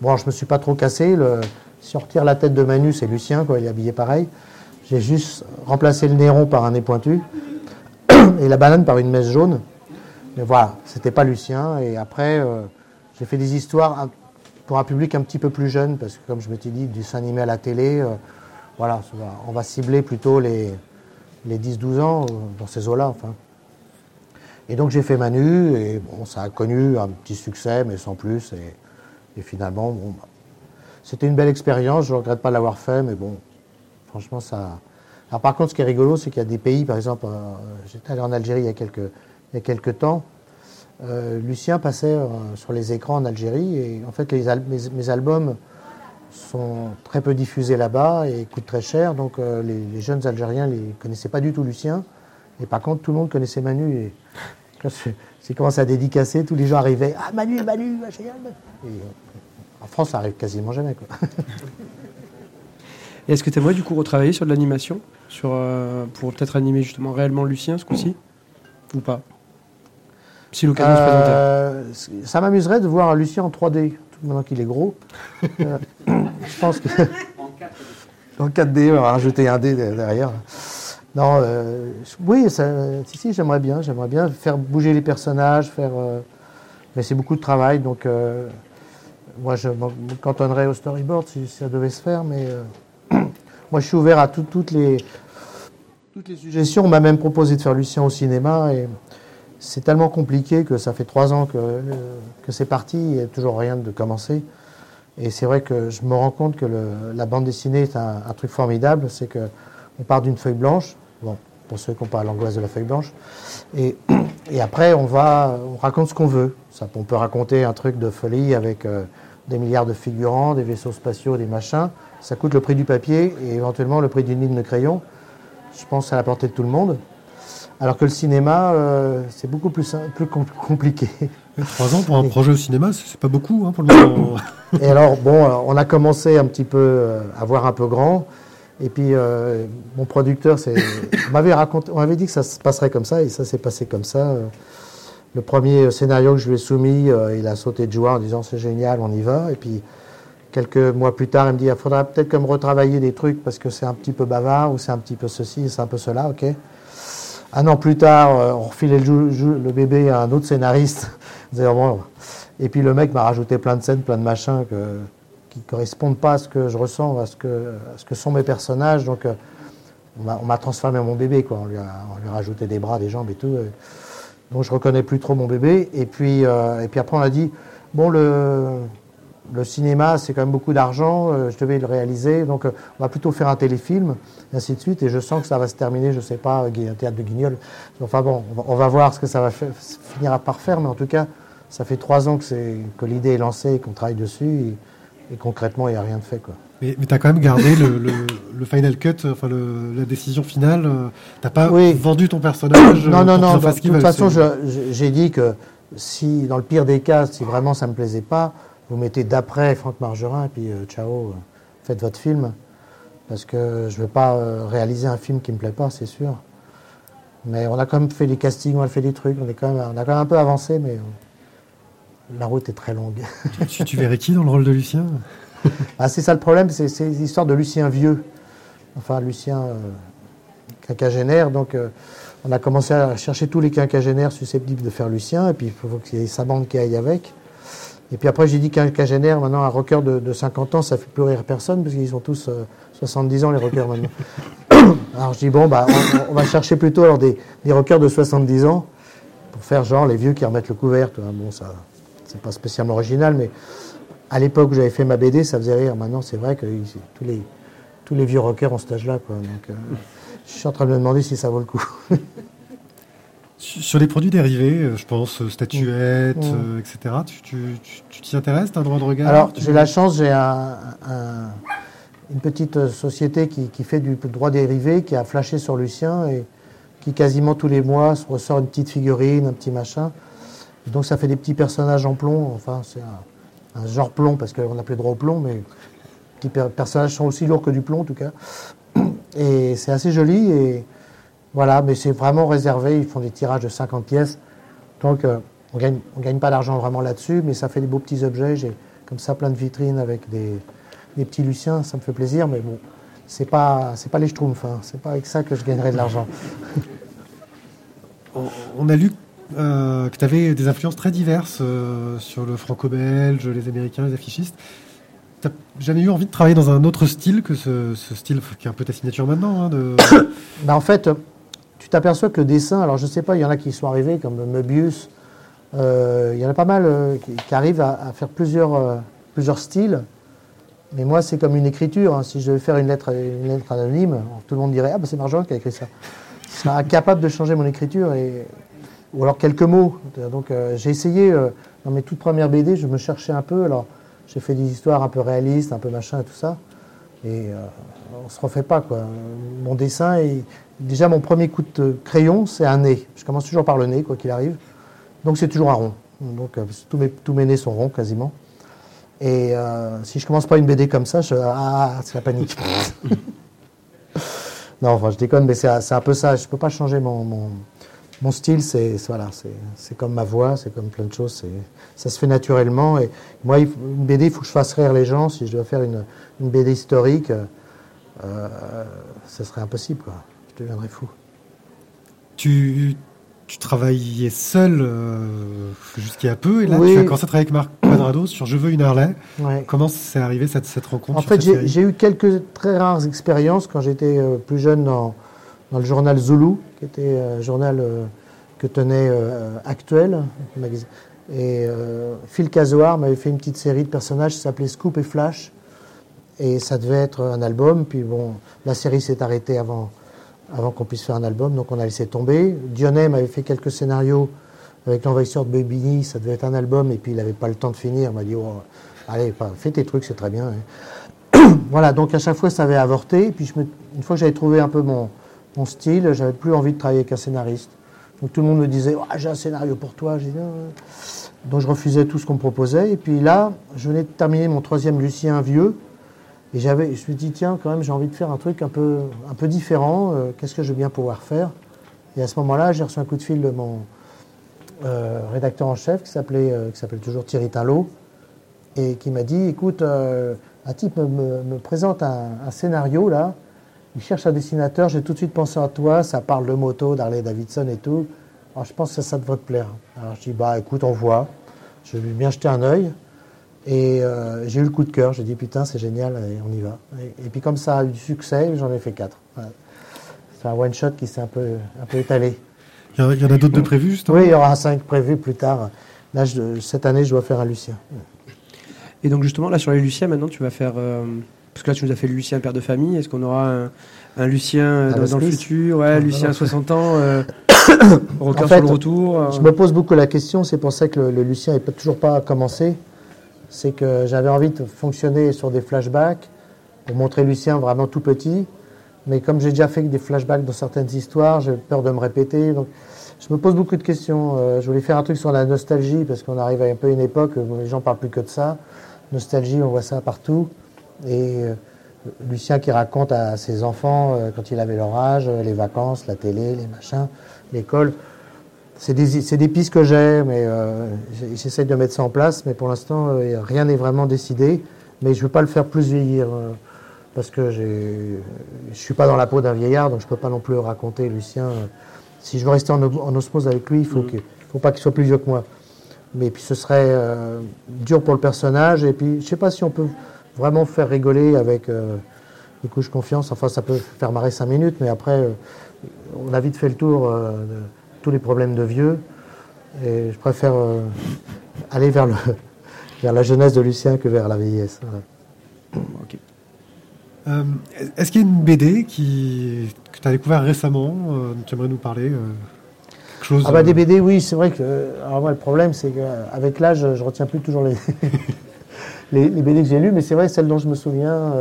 bon, je me suis pas trop cassé. Le, si on retire la tête de Manu, c'est Lucien, quoi, il est habillé pareil. J'ai juste remplacé le néron par un nez pointu et la banane par une messe jaune. Mais voilà, c'était pas Lucien. Et après, euh, j'ai fait des histoires pour un public un petit peu plus jeune, parce que comme je m'étais dit, du animé à la télé, euh, voilà, on va cibler plutôt les, les 10-12 ans, euh, dans ces eaux-là. Et donc j'ai fait Manu, et bon, ça a connu un petit succès, mais sans plus. Et, finalement, bon, bah, c'était une belle expérience, je ne regrette pas l'avoir fait, mais bon, Franchement, ça. Alors, par contre, ce qui est rigolo, c'est qu'il y a des pays, par exemple, euh, j'étais allé en Algérie il y a quelques, temps. Euh, Lucien passait euh, sur les écrans en Algérie et en fait, mes, albums sont très peu diffusés là-bas et coûtent très cher. Donc, les, jeunes Algériens ne connaissaient pas du tout Lucien. Et par contre, tout le monde connaissait Manu. Et quand commencé à dédicacer, tous les gens arrivaient Ah, Manu, Manu, en France, ça arrive quasiment jamais. est-ce que tu aimerais du coup retravailler sur de l'animation sur, euh, Pour peut-être animer justement réellement Lucien ce coup-ci? Ou pas? Si l'occasion se présentait. Euh, ça m'amuserait de voir Lucien en 3D, maintenant qu'il est gros. Euh, je pense que. En 4D. En 4D, on va rajouter un D derrière. Non, oui, ça, si, si, j'aimerais bien, j'aimerais bien faire bouger les personnages, faire. mais c'est beaucoup de travail, donc moi je me cantonnerais au storyboard si ça devait se faire, mais moi, je suis ouvert à toutes, les, toutes les suggestions. On m'a même proposé de faire Lucien au cinéma et c'est tellement compliqué que ça fait trois ans que, que c'est parti. Il n'y a toujours rien de commencer. Et c'est vrai que je me rends compte que la bande dessinée est un, truc formidable. C'est qu'on part d'une feuille blanche. Bon, pour ceux qui n'ont pas l'angoisse de la feuille blanche. Et, et, après, on va, on raconte ce qu'on veut. Ça, on peut raconter un truc de folie avec euh, des milliards de figurants, des vaisseaux spatiaux, des machins ça coûte le prix du papier et éventuellement le prix d'une ligne de crayon. Je pense à la portée de tout le monde. Alors que le cinéma, euh, c'est beaucoup plus, plus compliqué. Trois ans pour un projet au cinéma, c'est pas beaucoup hein, pour le moment. et alors, bon, euh, on a commencé un petit peu euh, à voir un peu grand. Et puis, mon producteur, on m'avait raconté, on m'avait dit que ça se passerait comme ça, et ça s'est passé comme ça. Le premier scénario que je lui ai soumis, il a sauté de joie en disant c'est génial, on y va. Et puis, Quelques mois plus tard, il me dit il faudra peut-être que me retravailler des trucs parce que c'est un petit peu bavard ou c'est un petit peu ceci, c'est un peu cela, ok. Un an plus tard, euh, on refilait le, bébé à un autre scénariste. Et puis le mec m'a rajouté plein de scènes, plein de machins qui ne correspondent pas à ce que je ressens, à ce que, ce que sont mes personnages. Donc euh, on m'a transformé mon bébé, quoi. On lui, a, rajouté des bras, des jambes et tout. Euh. Donc je reconnais plus trop mon bébé. Et puis, et puis après on a dit, bon, le, le cinéma, c'est quand même beaucoup d'argent, euh, je devais le réaliser, donc euh, on va plutôt faire un téléfilm, et ainsi de suite, et je sens que ça va se terminer, je ne sais pas, un théâtre de Guignol. Enfin bon, on va, voir ce que ça va finir par faire, mais en tout cas, ça fait trois ans que, que l'idée est lancée et qu'on travaille dessus, et Et concrètement, il n'y a rien de fait. Quoi. Mais, mais tu as quand même gardé le, le, final cut, enfin le, la décision finale. Tu n'as pas vendu ton personnage Non, non, non. De toute façon, j'ai dit que si, dans le pire des cas, si vraiment ça ne me plaisait pas, vous mettez d'après Franck Margerin, et puis ciao, faites votre film. Parce que je ne veux pas réaliser un film qui ne me plaît pas, c'est sûr. Mais on a quand même fait des castings, on a fait des trucs, on, est quand même, on a quand même un peu avancé, mais la route est très longue. tu, tu verrais qui dans le rôle de Lucien? Ah, C'est ça le problème, c'est l'histoire de Lucien vieux. Enfin, Lucien euh, quinquagénaire. Donc, euh, on a commencé à chercher tous les quinquagénaires susceptibles de faire Lucien, et puis il faut qu'il y ait sa bande qui aille avec. Et puis après, j'ai dit quinquagénaire, maintenant un rocker de, 50 ans, ça fait plus rire personne, parce qu'ils sont tous 70 euh, ans, les rockers maintenant. alors je dis, bon, bah, on, va chercher plutôt des, rockers de 70 ans, pour faire genre les vieux qui remettent le couvert. Bon, ça, c'est pas spécialement original, mais à l'époque où j'avais fait ma BD, ça faisait rire. Maintenant, c'est vrai que tous les, vieux rockers ont cet âge-là. Donc, euh, je suis en train de me demander si ça vaut le coup. Sur les produits dérivés, euh, je pense euh, statuettes, mmh. etc., tu t'y intéresses Tu as un droit de regard Alors, j'ai la chance, j'ai une petite société qui, qui, fait du droit dérivé, qui a flashé sur Lucien et qui quasiment tous les mois se ressort une petite figurine, un petit machin. Donc ça fait des petits personnages en plomb, enfin c'est un, genre plomb parce qu'on n'a plus droit au plomb, mais les petits personnages sont aussi lourds que du plomb en tout cas. Et c'est assez joli et voilà, mais c'est vraiment réservé, ils font des tirages de 50 pièces. Donc euh, on gagne, ne gagne pas d'argent vraiment là-dessus, mais ça fait des beaux petits objets. J'ai comme ça plein de vitrines avec des, petits Luciens, ça me fait plaisir, mais bon, c'est pas, c'est pas les Schtroumpfs, hein. c'est pas avec ça que je gagnerai de l'argent. on a lu euh, que tu avais des influences très diverses euh, sur le franco-belge, les américains, les affichistes. Tu jamais eu envie de travailler dans un autre style que ce, style qui est un peu ta signature maintenant hein, de... bah En fait, tu t'aperçois que le dessin, alors je sais pas, il y en a qui sont arrivés comme Möbius, euh, il y en a pas mal qui, arrivent à, faire plusieurs, plusieurs styles. Mais moi, c'est comme une écriture. Hein. Si je devais faire une lettre, anonyme, tout le monde dirait Ah, bah, c'est Marjolaine qui a écrit ça. Je serais incapable de changer mon écriture et ou alors quelques mots. Donc euh, j'ai essayé, euh, dans mes toutes premières BD, je me cherchais un peu. Alors j'ai fait des histoires un peu réalistes, un peu machin et tout ça. Et euh, on se refait pas quoi. Mon dessin, est... déjà mon premier coup de crayon, c'est un nez. Je commence toujours par le nez, quoi qu'il arrive. Donc c'est toujours un rond. Donc tous mes, tous mes nez sont ronds quasiment. Et si je commence pas une BD comme ça, je... ah, c'est la panique. non, enfin je déconne, mais c'est un peu ça. Je peux pas changer mon, mon style, c'est voilà, c'est comme ma voix, c'est comme plein de choses. Ça se fait naturellement. Et moi, une BD, il faut que je fasse rire les gens. Si je dois faire une, BD historique, euh, ce serait impossible. Quoi. Je deviendrais fou. Tu, tu travaillais seul euh, a peu, et là, tu as commencé à travailler avec Marc Quadrado sur Je veux une Harley. Comment c'est arrivé cette, cette rencontre En fait, j'ai eu quelques très rares expériences quand j'étais euh, plus jeune dans dans le journal Zulu, qui était un journal euh, que tenait Actuel. Et Phil Casoar m'avait fait une petite série de personnages qui s'appelait Scoop et Flash. Et ça devait être un album. Puis bon, la série s'est arrêtée avant, qu'on puisse faire un album, donc on a laissé tomber. Dionnet m'avait fait quelques scénarios avec l'envahisseur de Baby, ça devait être un album, et puis il n'avait pas le temps de finir. Il m'a dit, oh, allez, fais tes trucs, c'est très bien. Hein. voilà, donc à chaque fois ça avait avorté. Puis une fois que j'avais trouvé un peu mon, mon style, j'avais plus envie de travailler avec un scénariste. Donc tout le monde me disait oh, j'ai un scénario pour toi. Donc je refusais tout ce qu'on me proposait. Et puis là, je venais de terminer mon troisième Lucien vieux. Et j'avais, je me suis dit tiens, quand même, j'ai envie de faire un truc un peu, un peu différent. Euh, qu'est-ce que je vais bien pouvoir faire? Et à ce moment-là, j'ai reçu un coup de fil de mon euh, rédacteur en chef qui s'appelait, euh, qui s'appelle toujours Thierry Talot et qui m'a dit écoute, un type me, présente un scénario là il cherche un dessinateur, j'ai tout de suite pensé à toi, ça parle de moto, d'Harley Davidson et tout. Alors je pense que ça devrait te plaire. Alors je dis, bah écoute, on voit. Je vais bien jeter un œil. Et euh, j'ai eu le coup de cœur, j'ai dit putain c'est génial, on y va. Et, puis comme ça a eu du succès, j'en ai fait quatre. C'est un one shot qui s'est un peu, un peu étalé. Il y en a, d'autres de prévus justement Oui, il y aura cinq prévus plus tard. Là, cette année, je dois faire un Lucien. Et donc justement, là sur les Luciens, maintenant tu vas faire... Euh, parce que là, tu nous as fait le Lucien père de famille. Est-ce qu'on aura un, Lucien dans, le futur? Ouais, Lucien à 60 ans, euh, en fait, sur le retour. Euh. Je me pose beaucoup la question. C'est pour ça que le, Lucien n'est toujours pas commencé. C'est que j'avais envie de fonctionner sur des flashbacks pour montrer Lucien vraiment tout petit. Mais comme j'ai déjà fait des flashbacks dans certaines histoires, j'ai peur de me répéter. Donc, je me pose beaucoup de questions. Euh, je voulais faire un truc sur la nostalgie parce qu'on arrive à un peu une époque où les gens parlent plus que de ça. Nostalgie, on voit ça partout. Et euh, Lucien qui raconte à ses enfants euh, quand il avait leur âge, les vacances, la télé, les machins, l'école. C'est des, des, pistes que j'ai, mais j'essaie de mettre ça en place. Mais pour l'instant, rien n'est vraiment décidé. Mais je ne veux pas le faire plus vieillir parce que je ne suis pas dans la peau d'un vieillard, donc je ne peux pas non plus raconter Lucien. Si je veux rester en, osmose avec lui, il ne mm. faut, pas qu'il soit plus vieux que moi. Mais puis ce serait euh, dur pour le personnage, et puis je ne sais pas si on peut vraiment faire rigoler avec euh, des couches confiance. Enfin, ça peut faire marrer cinq minutes, mais après, euh, on a vite fait le tour de tous les problèmes de vieux. Et je préfère aller vers, le, vers la jeunesse de Lucien que vers la vieillesse. Euh, est-ce qu'il y a une BD qui, que tu as découvert récemment euh, Tu aimerais nous parler euh, quelque chose, ah bah, Des BD, oui, c'est vrai que. Alors, moi, le problème, c'est qu'avec l'âge, je ne retiens plus toujours les, les, BD que j'ai lues, mais c'est vrai, celle dont je me souviens,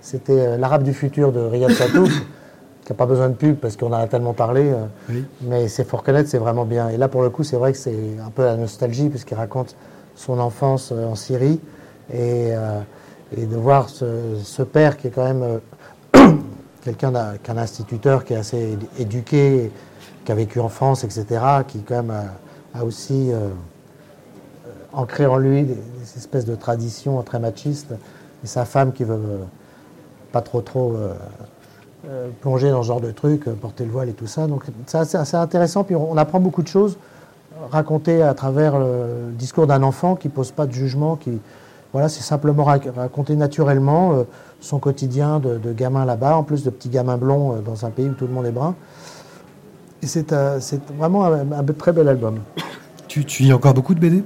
c'était L'Arabe du futur de Riyad Satouf, qui n'a pas besoin de pub parce qu'on en a tellement parlé. Mais c'est faut reconnaître, c'est vraiment bien. Et là, pour le coup, c'est vrai que c'est un peu la nostalgie, puisqu'il raconte son enfance en Syrie. Et et de voir ce, père qui est quand même euh, quelqu'un qu'un instituteur qui est assez éduqué, qui a vécu en France, etc., qui quand même a, aussi euh, ancré en lui des, espèces de traditions très machistes, et sa femme qui veut euh, pas trop trop plonger dans ce genre de trucs, porter le voile et tout ça. Donc c'est assez, intéressant, puis on, apprend beaucoup de choses racontées à travers le discours d'un enfant qui pose pas de jugement, qui, voilà, c'est simplement raconter naturellement euh, son quotidien de, gamin là-bas, en plus de petits gamins blonds euh, dans un pays où tout le monde est brun. Et c'est euh, vraiment un, très bel album. Tu, tu lis encore beaucoup de BD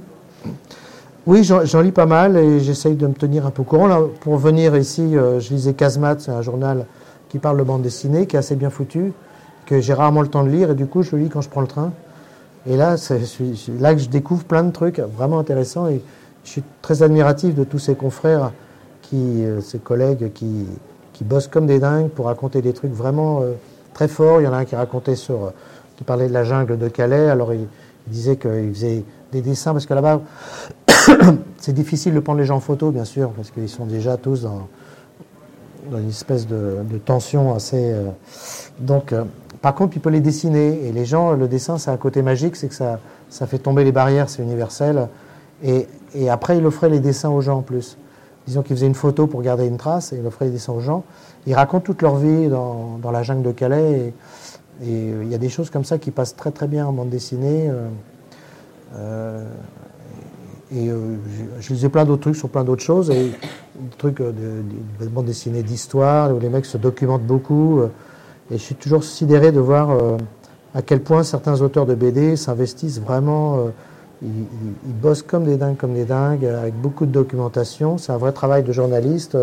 Oui, j'en lis pas mal et j'essaye de me tenir un peu au courant. Là, pour venir ici, je lisais Casemat, c'est un journal qui parle de bande dessinée, qui est assez bien foutu, que j'ai rarement le temps de lire et du coup je le lis quand je prends le train. Et là, c'est là que je découvre plein de trucs vraiment intéressants. Et, je suis très admiratif de tous ces confrères, qui, euh, ces collègues qui, qui bossent comme des dingues pour raconter des trucs vraiment euh, très forts. Il y en a un qui racontait sur, qui parlait de la jungle de Calais. Alors il, disait qu'il faisait des dessins parce que là-bas, c'est difficile de prendre les gens en photo, bien sûr, parce qu'ils sont déjà tous dans, dans une espèce de, tension assez. Euh, donc, par contre, il peut les dessiner. Et les gens, le dessin, c'est un côté magique, c'est que ça, ça fait tomber les barrières, c'est universel. Et, après, il offrait les dessins aux gens en plus. Disons qu'il faisait une photo pour garder une trace et il offrait les dessins aux gens. Ils racontent toute leur vie dans, la jungle de Calais et, il y a des choses comme ça qui passent très très bien en bande dessinée. Euh, euh, et euh, je, lisais plein d'autres trucs sur plein d'autres choses, et des trucs de, de, bande dessinée d'histoire, où les mecs se documentent beaucoup. et je suis toujours sidéré de voir à quel point certains auteurs de BD s'investissent vraiment ils, bossent comme des dingues, comme des dingues, avec beaucoup de documentation. C'est un vrai travail de journaliste.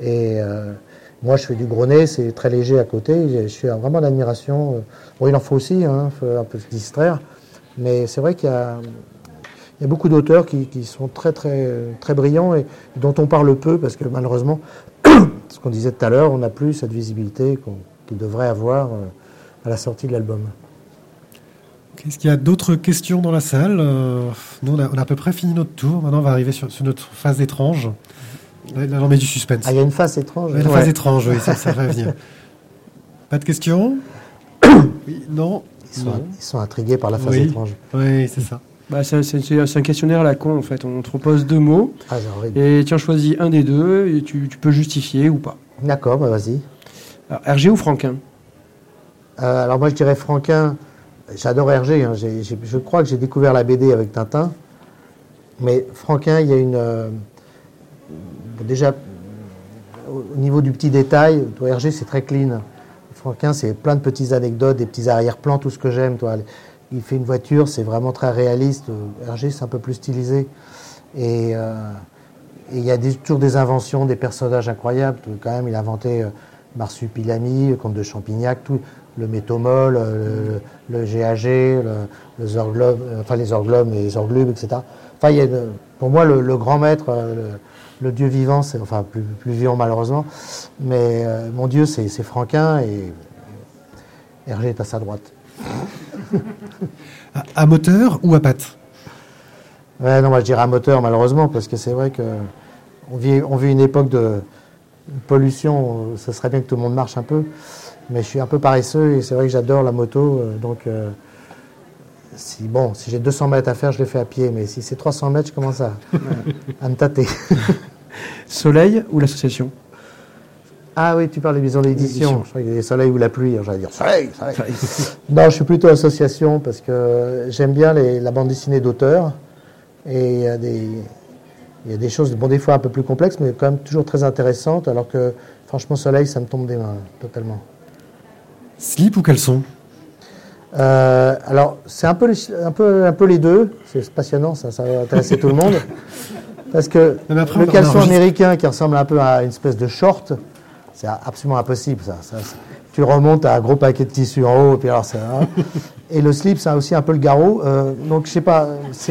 Et euh, moi, je fais du gros nez, c'est très léger à côté. Je suis vraiment d'admiration. Bon, il en faut aussi, hein, faut un peu se distraire. Mais c'est vrai qu'il y a, beaucoup d'auteurs qui, sont très, très, très brillants et dont on parle peu parce que malheureusement, ce qu'on disait tout à l'heure, on n'a plus cette visibilité qu'on devrait avoir euh, à la sortie de l'album. Est-ce qu'il y a d'autres questions dans la salle? Euh, Nous, on a, à peu près fini notre tour. Maintenant, on va arriver sur, notre phase étrange. Là, on met du suspense. Ah, il y a une phase étrange. Une phase étrange, oui, ça, va venir. Pas de questions? Oui, non. Ils sont, intrigués par la phase étrange. Oui, c'est ça. Bah, c'est un, questionnaire à la con, en fait. On te propose deux mots. Ah, et tu en choisis un des deux et tu, peux justifier ou pas. D'accord, bah, vas-y. Hergé ou Franquin? Euh, Alors, moi, je dirais Franquin J'adore Hergé. Hein. je crois que j'ai découvert la BD avec Tintin. Mais Franquin, il y a une. Euh, déjà, au niveau du petit détail, toi, Hergé, c'est très clean. Franquin, c'est plein de petites anecdotes, des petits arrière-plans, tout ce que j'aime. Toi. Il fait une voiture, c'est vraiment très réaliste. Hergé, c'est un peu plus stylisé. Et, euh, il y a toujours des inventions, des personnages incroyables. Quand même, il a inventé euh, Marsupilami, le comte de Champignac, tout, le métomol, le, GAG, le, le enfin les orglobes et les orglubes, etc. Enfin, y a pour moi, le, grand maître, le, dieu vivant, c'est enfin plus, plus, vivant malheureusement, mais mon dieu, c'est Franquin et Hergé est à sa droite. À moteur ou à patte Ouais, non, moi je dirais à moteur, malheureusement, parce que c'est vrai qu'on vit, on vit une époque de pollution, ça serait bien que tout le monde marche un peu, mais je suis un peu paresseux et c'est vrai que j'adore la moto, euh, donc euh, si, bon, si j'ai 200 mètres à faire, je les fais à pied, mais si c'est 300 mètres, je commence à, à me tâter. Soleil ou l'association? Ah oui, tu parles des maisons d'édition. Je crois qu'il y a soleil ou la pluie. J'allais dire soleil, soleil. non, je suis plutôt association parce que j'aime bien la bande dessinée d'auteur. Et il y, a des, il y a des choses, bon, des fois un peu plus complexes, mais quand même toujours très intéressantes. Alors que, franchement, soleil, ça me tombe des mains, totalement. Slip ou caleçon? Euh, alors, c'est un peu, un, peu, un peu les deux. C'est passionnant, ça, ça va intéresser tout le monde. Parce que le caleçon américain qui ressemble un peu à une espèce de short, c'est absolument impossible, ça. tu remontes à un gros paquet de tissu en haut, et puis alors ça. Hein. et le slip, c'est aussi un peu le garrot. Euh, donc, je sais pas,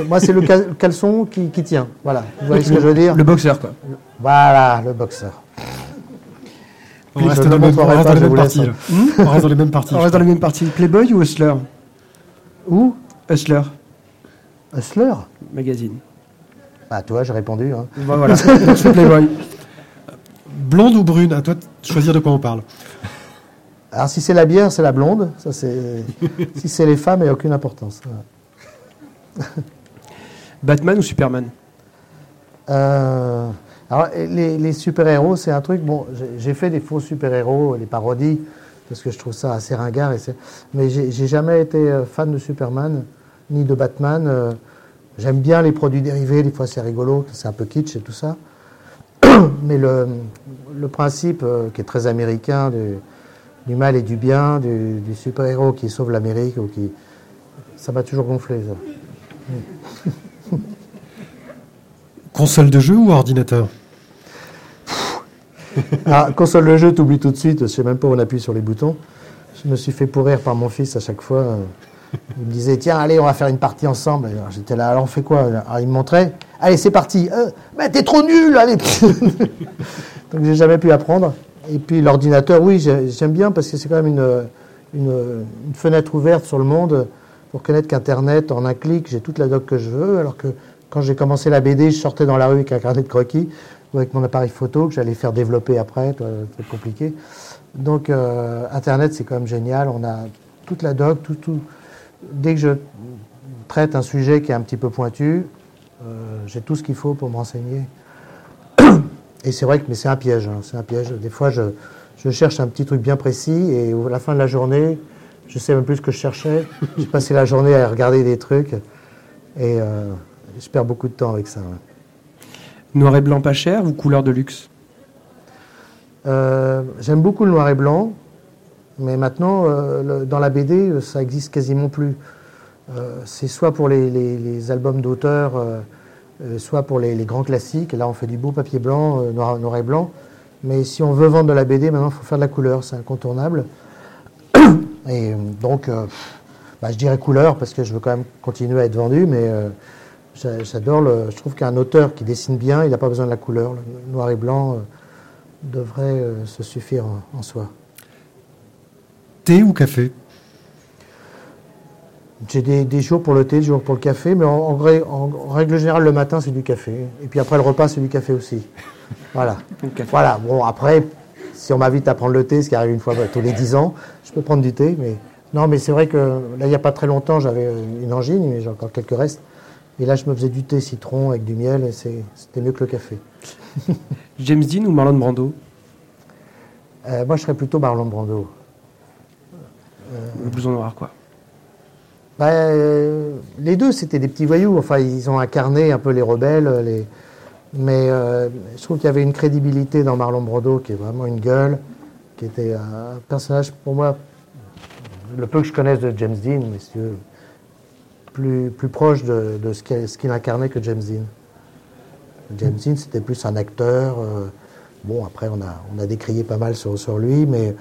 moi, c'est le caleçon qui, tient. Voilà. Vous voyez ce que je veux dire? Le boxeur, quoi. Voilà, le boxeur. On reste, dans, les mêmes parties. On reste dans les mêmes parties. On reste dans les mêmes parties. Playboy ou Hustler? Où? Hustler. Hustler? Magazine. Bah, toi, j'ai répondu. Hein. Bah, voilà, Playboy. Blonde ou brune? À toi de choisir de quoi on parle. Alors, si c'est la bière, c'est la blonde. Ça, c'est... si c'est les femmes, il n'y a aucune importance. Batman ou Superman? Euh, Alors, les, super-héros, c'est un truc. Bon, j'ai fait des faux super-héros, les parodies, parce que je trouve ça assez ringard. Et Mais j'ai, jamais été euh, fan de Superman, ni de Batman. Euh, j'aime bien les produits dérivés, des fois c'est rigolo, c'est un peu kitsch et tout ça. Mais le, principe euh, qui est très américain du, mal et du bien, du, super-héros qui sauve l'Amérique, qui, ça m'a toujours gonflé. Console de jeu ou ordinateur? Ah, Console de jeu, t'oublies tout de suite, je ne sais même pas où on appuie sur les boutons. Je me suis fait pourrir par mon fils à chaque fois. Il me disait, tiens, allez, on va faire une partie ensemble. J'étais là, alors on fait quoi alors, Il me montrait, allez, c'est parti. Euh, mais t'es trop nul, allez. Donc j'ai jamais pu apprendre. Et puis l'ordinateur, oui, j'aime bien parce que c'est quand même une, fenêtre ouverte sur le monde pour connaître qu'Internet, en un clic, j'ai toute la doc que je veux. Alors que quand j'ai commencé la BD, je sortais dans la rue avec un carnet de croquis ou avec mon appareil photo que j'allais faire développer après, c'est compliqué. Donc euh, Internet, c'est quand même génial. On a toute la doc, tout, tout, dès que je traite un sujet qui est un petit peu pointu, euh, j'ai tout ce qu'il faut pour me renseigner. Et c'est vrai que mais c'est un piège, hein, c'est un piège. Des fois, je, cherche un petit truc bien précis et à la fin de la journée, je sais même plus ce que je cherchais. J'ai passé la journée à regarder des trucs et euh, je perds beaucoup de temps avec ça. Noir et blanc pas cher ou couleur de luxe? Euh, J'aime beaucoup le noir et blanc. Mais maintenant, euh, dans la BD, ça existe quasiment plus. Euh, c'est soit pour les, albums d'auteurs, euh, soit pour les, grands classiques. Là, on fait du beau papier blanc, noir, et blanc. Mais si on veut vendre de la BD, maintenant, il faut faire de la couleur, c'est incontournable. Et donc, bah, je dirais couleur parce que je veux quand même continuer à être vendu, mais j'adore le. Je trouve qu'un auteur qui dessine bien, il n'a pas besoin de la couleur. Le noir et blanc devrait se suffire en soi. Thé ou café? J'ai des, jours pour le thé, des jours pour le café, mais en, règle générale, le matin, c'est du café. Et puis après, le repas, c'est du café aussi. Voilà. Voilà. Bon, après, si on m'invite à prendre le thé, ce qui arrive une fois tous les dix ans, je peux prendre du thé. Mais non, mais c'est vrai que là, il n'y a pas très longtemps, j'avais une angine, mais j'ai encore quelques restes. Et là, je me faisais du thé citron avec du miel, et c'était mieux que le café. James Dean ou Marlon Brando? Euh, Moi, je serais plutôt Marlon Brando. Le blouson noir, quoi. Bah, euh, les deux, c'était des petits voyous. Enfin, ils ont incarné un peu les rebelles. Les... Mais euh, je trouve qu'il y avait une crédibilité dans Marlon Brando qui est vraiment une gueule, qui était un personnage, pour moi, le peu que je connaisse de James Dean, mais plus, plus proche de, ce qu'il incarnait que James Dean. James Dean, c'était plus un acteur, euh, Bon, après, on a, on a décrié pas mal sur, lui, mais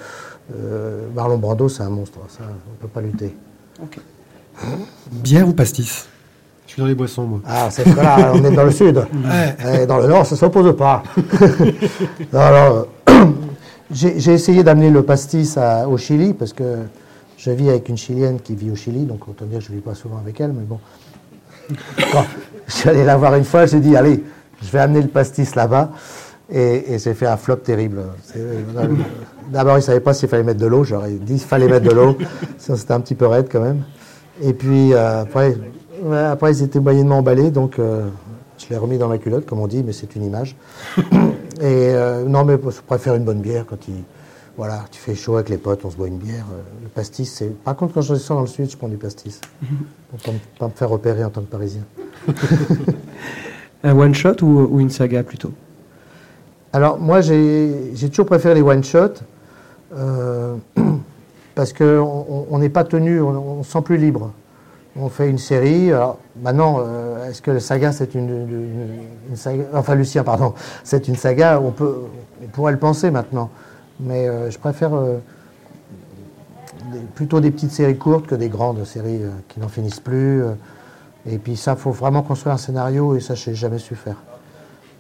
euh, Marlon Brando, c'est un monstre. Ça, on ne peut pas lutter. Bière ou pastis Je suis dans les boissons, moi. Ah, c'est là, on est dans le sud. Et dans le nord, ça ne s'oppose pas. Alors, j'ai essayé d'amener le pastis à- au Chili, parce que je vis avec une Chilienne qui vit au Chili, donc autant dire que je ne vis pas souvent avec elle, mais bon. Quand je suis allé la voir une fois, j'ai dit, allez, je vais amener le pastis là-bas. Et, et j'ai fait un flop terrible. C'est- D'abord, il ne savait pas s'il fallait mettre de l'eau. J'aurais dit qu'il fallait mettre de l'eau. C'était un petit peu raide quand même. Et puis, euh, après, ouais, après, ils étaient moyennement emballés. Donc, euh, je l'ai remis dans ma culotte, comme on dit, mais c'est une image. Et euh, non, mais je préfère une bonne bière quand il. Voilà, tu fais chaud avec les potes, on se boit une bière. Euh, Le pastis, c'est. Par contre, quand je descends dans le sud, je prends du pastis. Pour me- pas me faire repérer en tant que parisien. Un one shot ou, ou une saga plutôt? Alors, moi, j'ai j'ai toujours préféré les one-shots euh, parce qu'on on n'est pas tenu, on ne se sent plus libre. On fait une série. Alors, maintenant, euh, est-ce que la saga, c'est une, saga Enfin, Lucien, pardon, c'est une saga. On, peut, pourrait le penser maintenant. Mais euh, je préfère euh, plutôt des petites séries courtes que des grandes séries qui n'en finissent plus. et puis, ça, il faut vraiment construire un scénario et ça, je n'ai jamais su faire.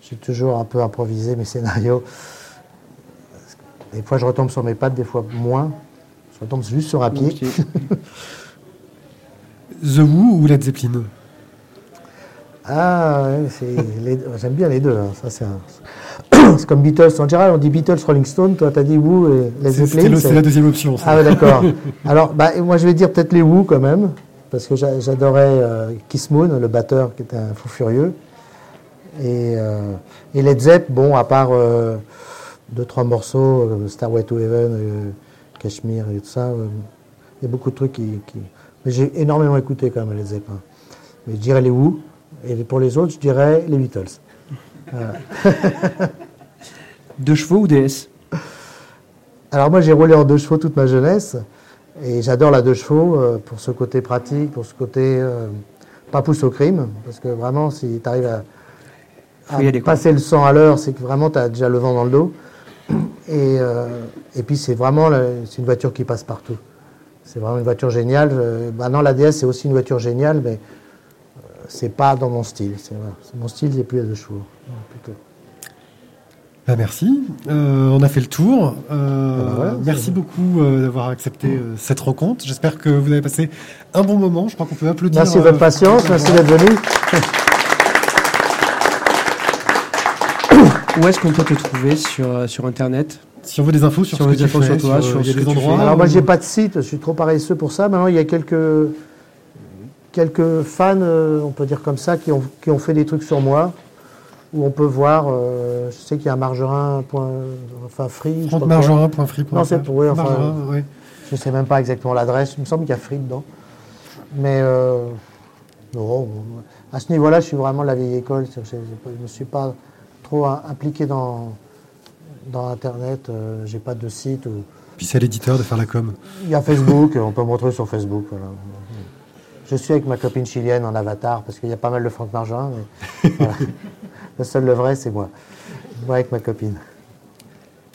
J'ai toujours un peu improvisé mes scénarios. Des fois, je retombe sur mes pattes, des fois moins. Je retombe juste sur un pied. The Who ou Led Zeppelin? Ah, ouais, c'est les- j'aime bien les deux. hein. Ça, c'est, un- c'est comme Beatles. En général, on dit Beatles, Rolling Stone. Toi, tu as dit Who et C'est- Zeppelin. c'est- C'est la deuxième option. ça. Ah, ouais, d'accord. Alors, bah, moi, je vais dire peut-être les Who quand même. Parce que j'a- j'adorais euh, Kiss Moon, le batteur qui était un fou furieux. Et, euh, et Led Zepp, bon, à part euh, deux, trois morceaux, euh, Starway to Heaven, Kashmir et tout ça, euh, il y a beaucoup de trucs qui. qui- Mais j'ai énormément écouté quand même Led Zepp. hein. Mais je dirais les Who. Et pour les autres, je dirais les Beatles. Deux chevaux ou DS Alors moi j'ai roulé en deux chevaux toute ma jeunesse et j'adore la deux chevaux euh, pour ce côté pratique, pour ce côté euh, pas pousse au crime, parce que vraiment si tu arrives à, à passer le 100 à l'heure, c'est que vraiment tu as déjà le vent dans le dos. Et, euh, et puis c'est vraiment c'est une voiture qui passe partout. C'est vraiment une voiture géniale. Euh, Maintenant la DS c'est aussi une voiture géniale, mais euh, c'est pas dans mon style. C'est. C'est- mon style, a plus à deux chevaux. Plutôt. Bah, merci. Euh, on a fait le tour. Euh, Ah bah voilà, merci c'est- beaucoup euh, d'avoir accepté cette rencontre. J'espère que vous avez passé un bon moment. Je crois qu'on peut applaudir. Merci de votre patience, merci d'être venu. Où est-ce qu'on peut te trouver sur, euh, sur Internet? Si on veut des infos sur, Sur ce que les tu infos fais, sur toi, sur ce des endroits. Alors moi j'ai pas de site, je suis trop paresseux pour ça. Maintenant il y a quelques quelques fans, euh, on peut dire comme ça, qui ont, qui ont fait des trucs sur moi où on peut voir. euh, je sais qu'il y a un margerin point, enfin free. Non, c'est pour- oui, enfin, Margerin, ouais. Je sais même pas exactement l'adresse. Il me semble qu'il y a free dedans. Mais euh, non, à ce niveau-là, je suis vraiment de la vieille école. Je ne me suis pas trop im- impliqué dans dans Internet. euh, j'ai pas de site. ou- Puis c'est à l'éditeur de faire la com. Il y a Facebook, on peut me retrouver sur Facebook. voilà. Je suis avec ma copine chilienne en avatar parce qu'il y a pas mal de Franck Margin. Mais voilà. Le seul, le vrai, c'est moi. Moi avec ma copine.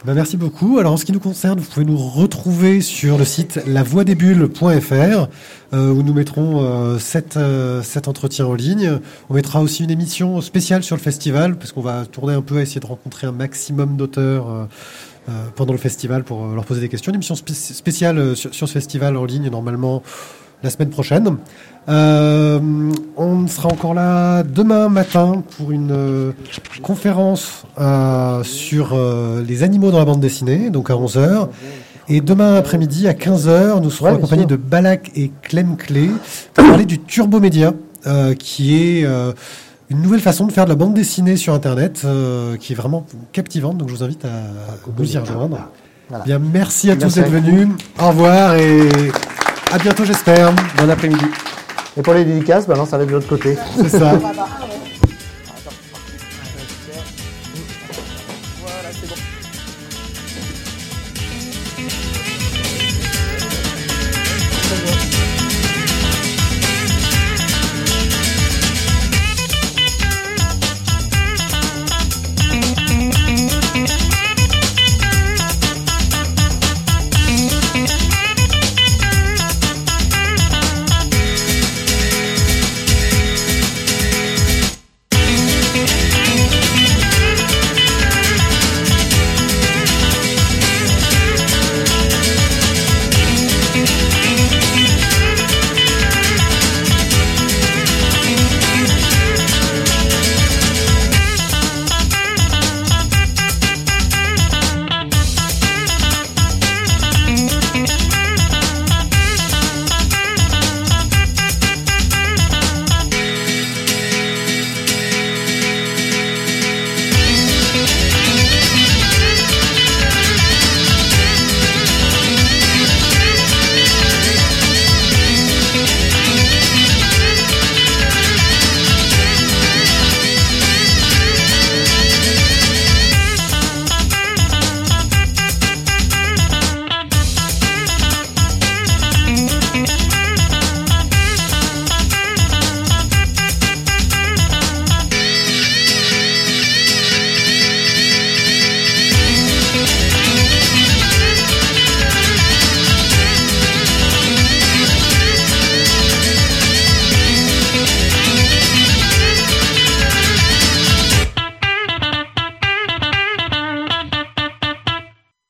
Ben, merci beaucoup. Alors en ce qui nous concerne, vous pouvez nous retrouver sur le site lavoidesbulles.fr euh, où nous mettrons euh, cet, euh, cet entretien en ligne. On mettra aussi une émission spéciale sur le festival parce qu'on va tourner un peu à essayer de rencontrer un maximum d'auteurs euh, euh, pendant le festival pour leur poser des questions. Une émission spé- spéciale sur, sur ce festival en ligne normalement la semaine prochaine. Euh, on sera encore là demain matin pour une euh, conférence euh, sur les animaux dans la bande dessinée, donc à 11h. Et demain après-midi à 15h, nous serons Ouais, accompagnés de Balak et Clem Clé pour parler du Turbo Média, qui est une nouvelle façon de faire de la bande dessinée sur Internet, qui est vraiment captivante. Donc je vous invite à vous y rejoindre. Voilà. Bien, merci à tous d'être à venus. Au revoir et à bientôt, j'espère. Bon après-midi. Et pour les dédicaces, ça va être de l'autre côté. C'est ça.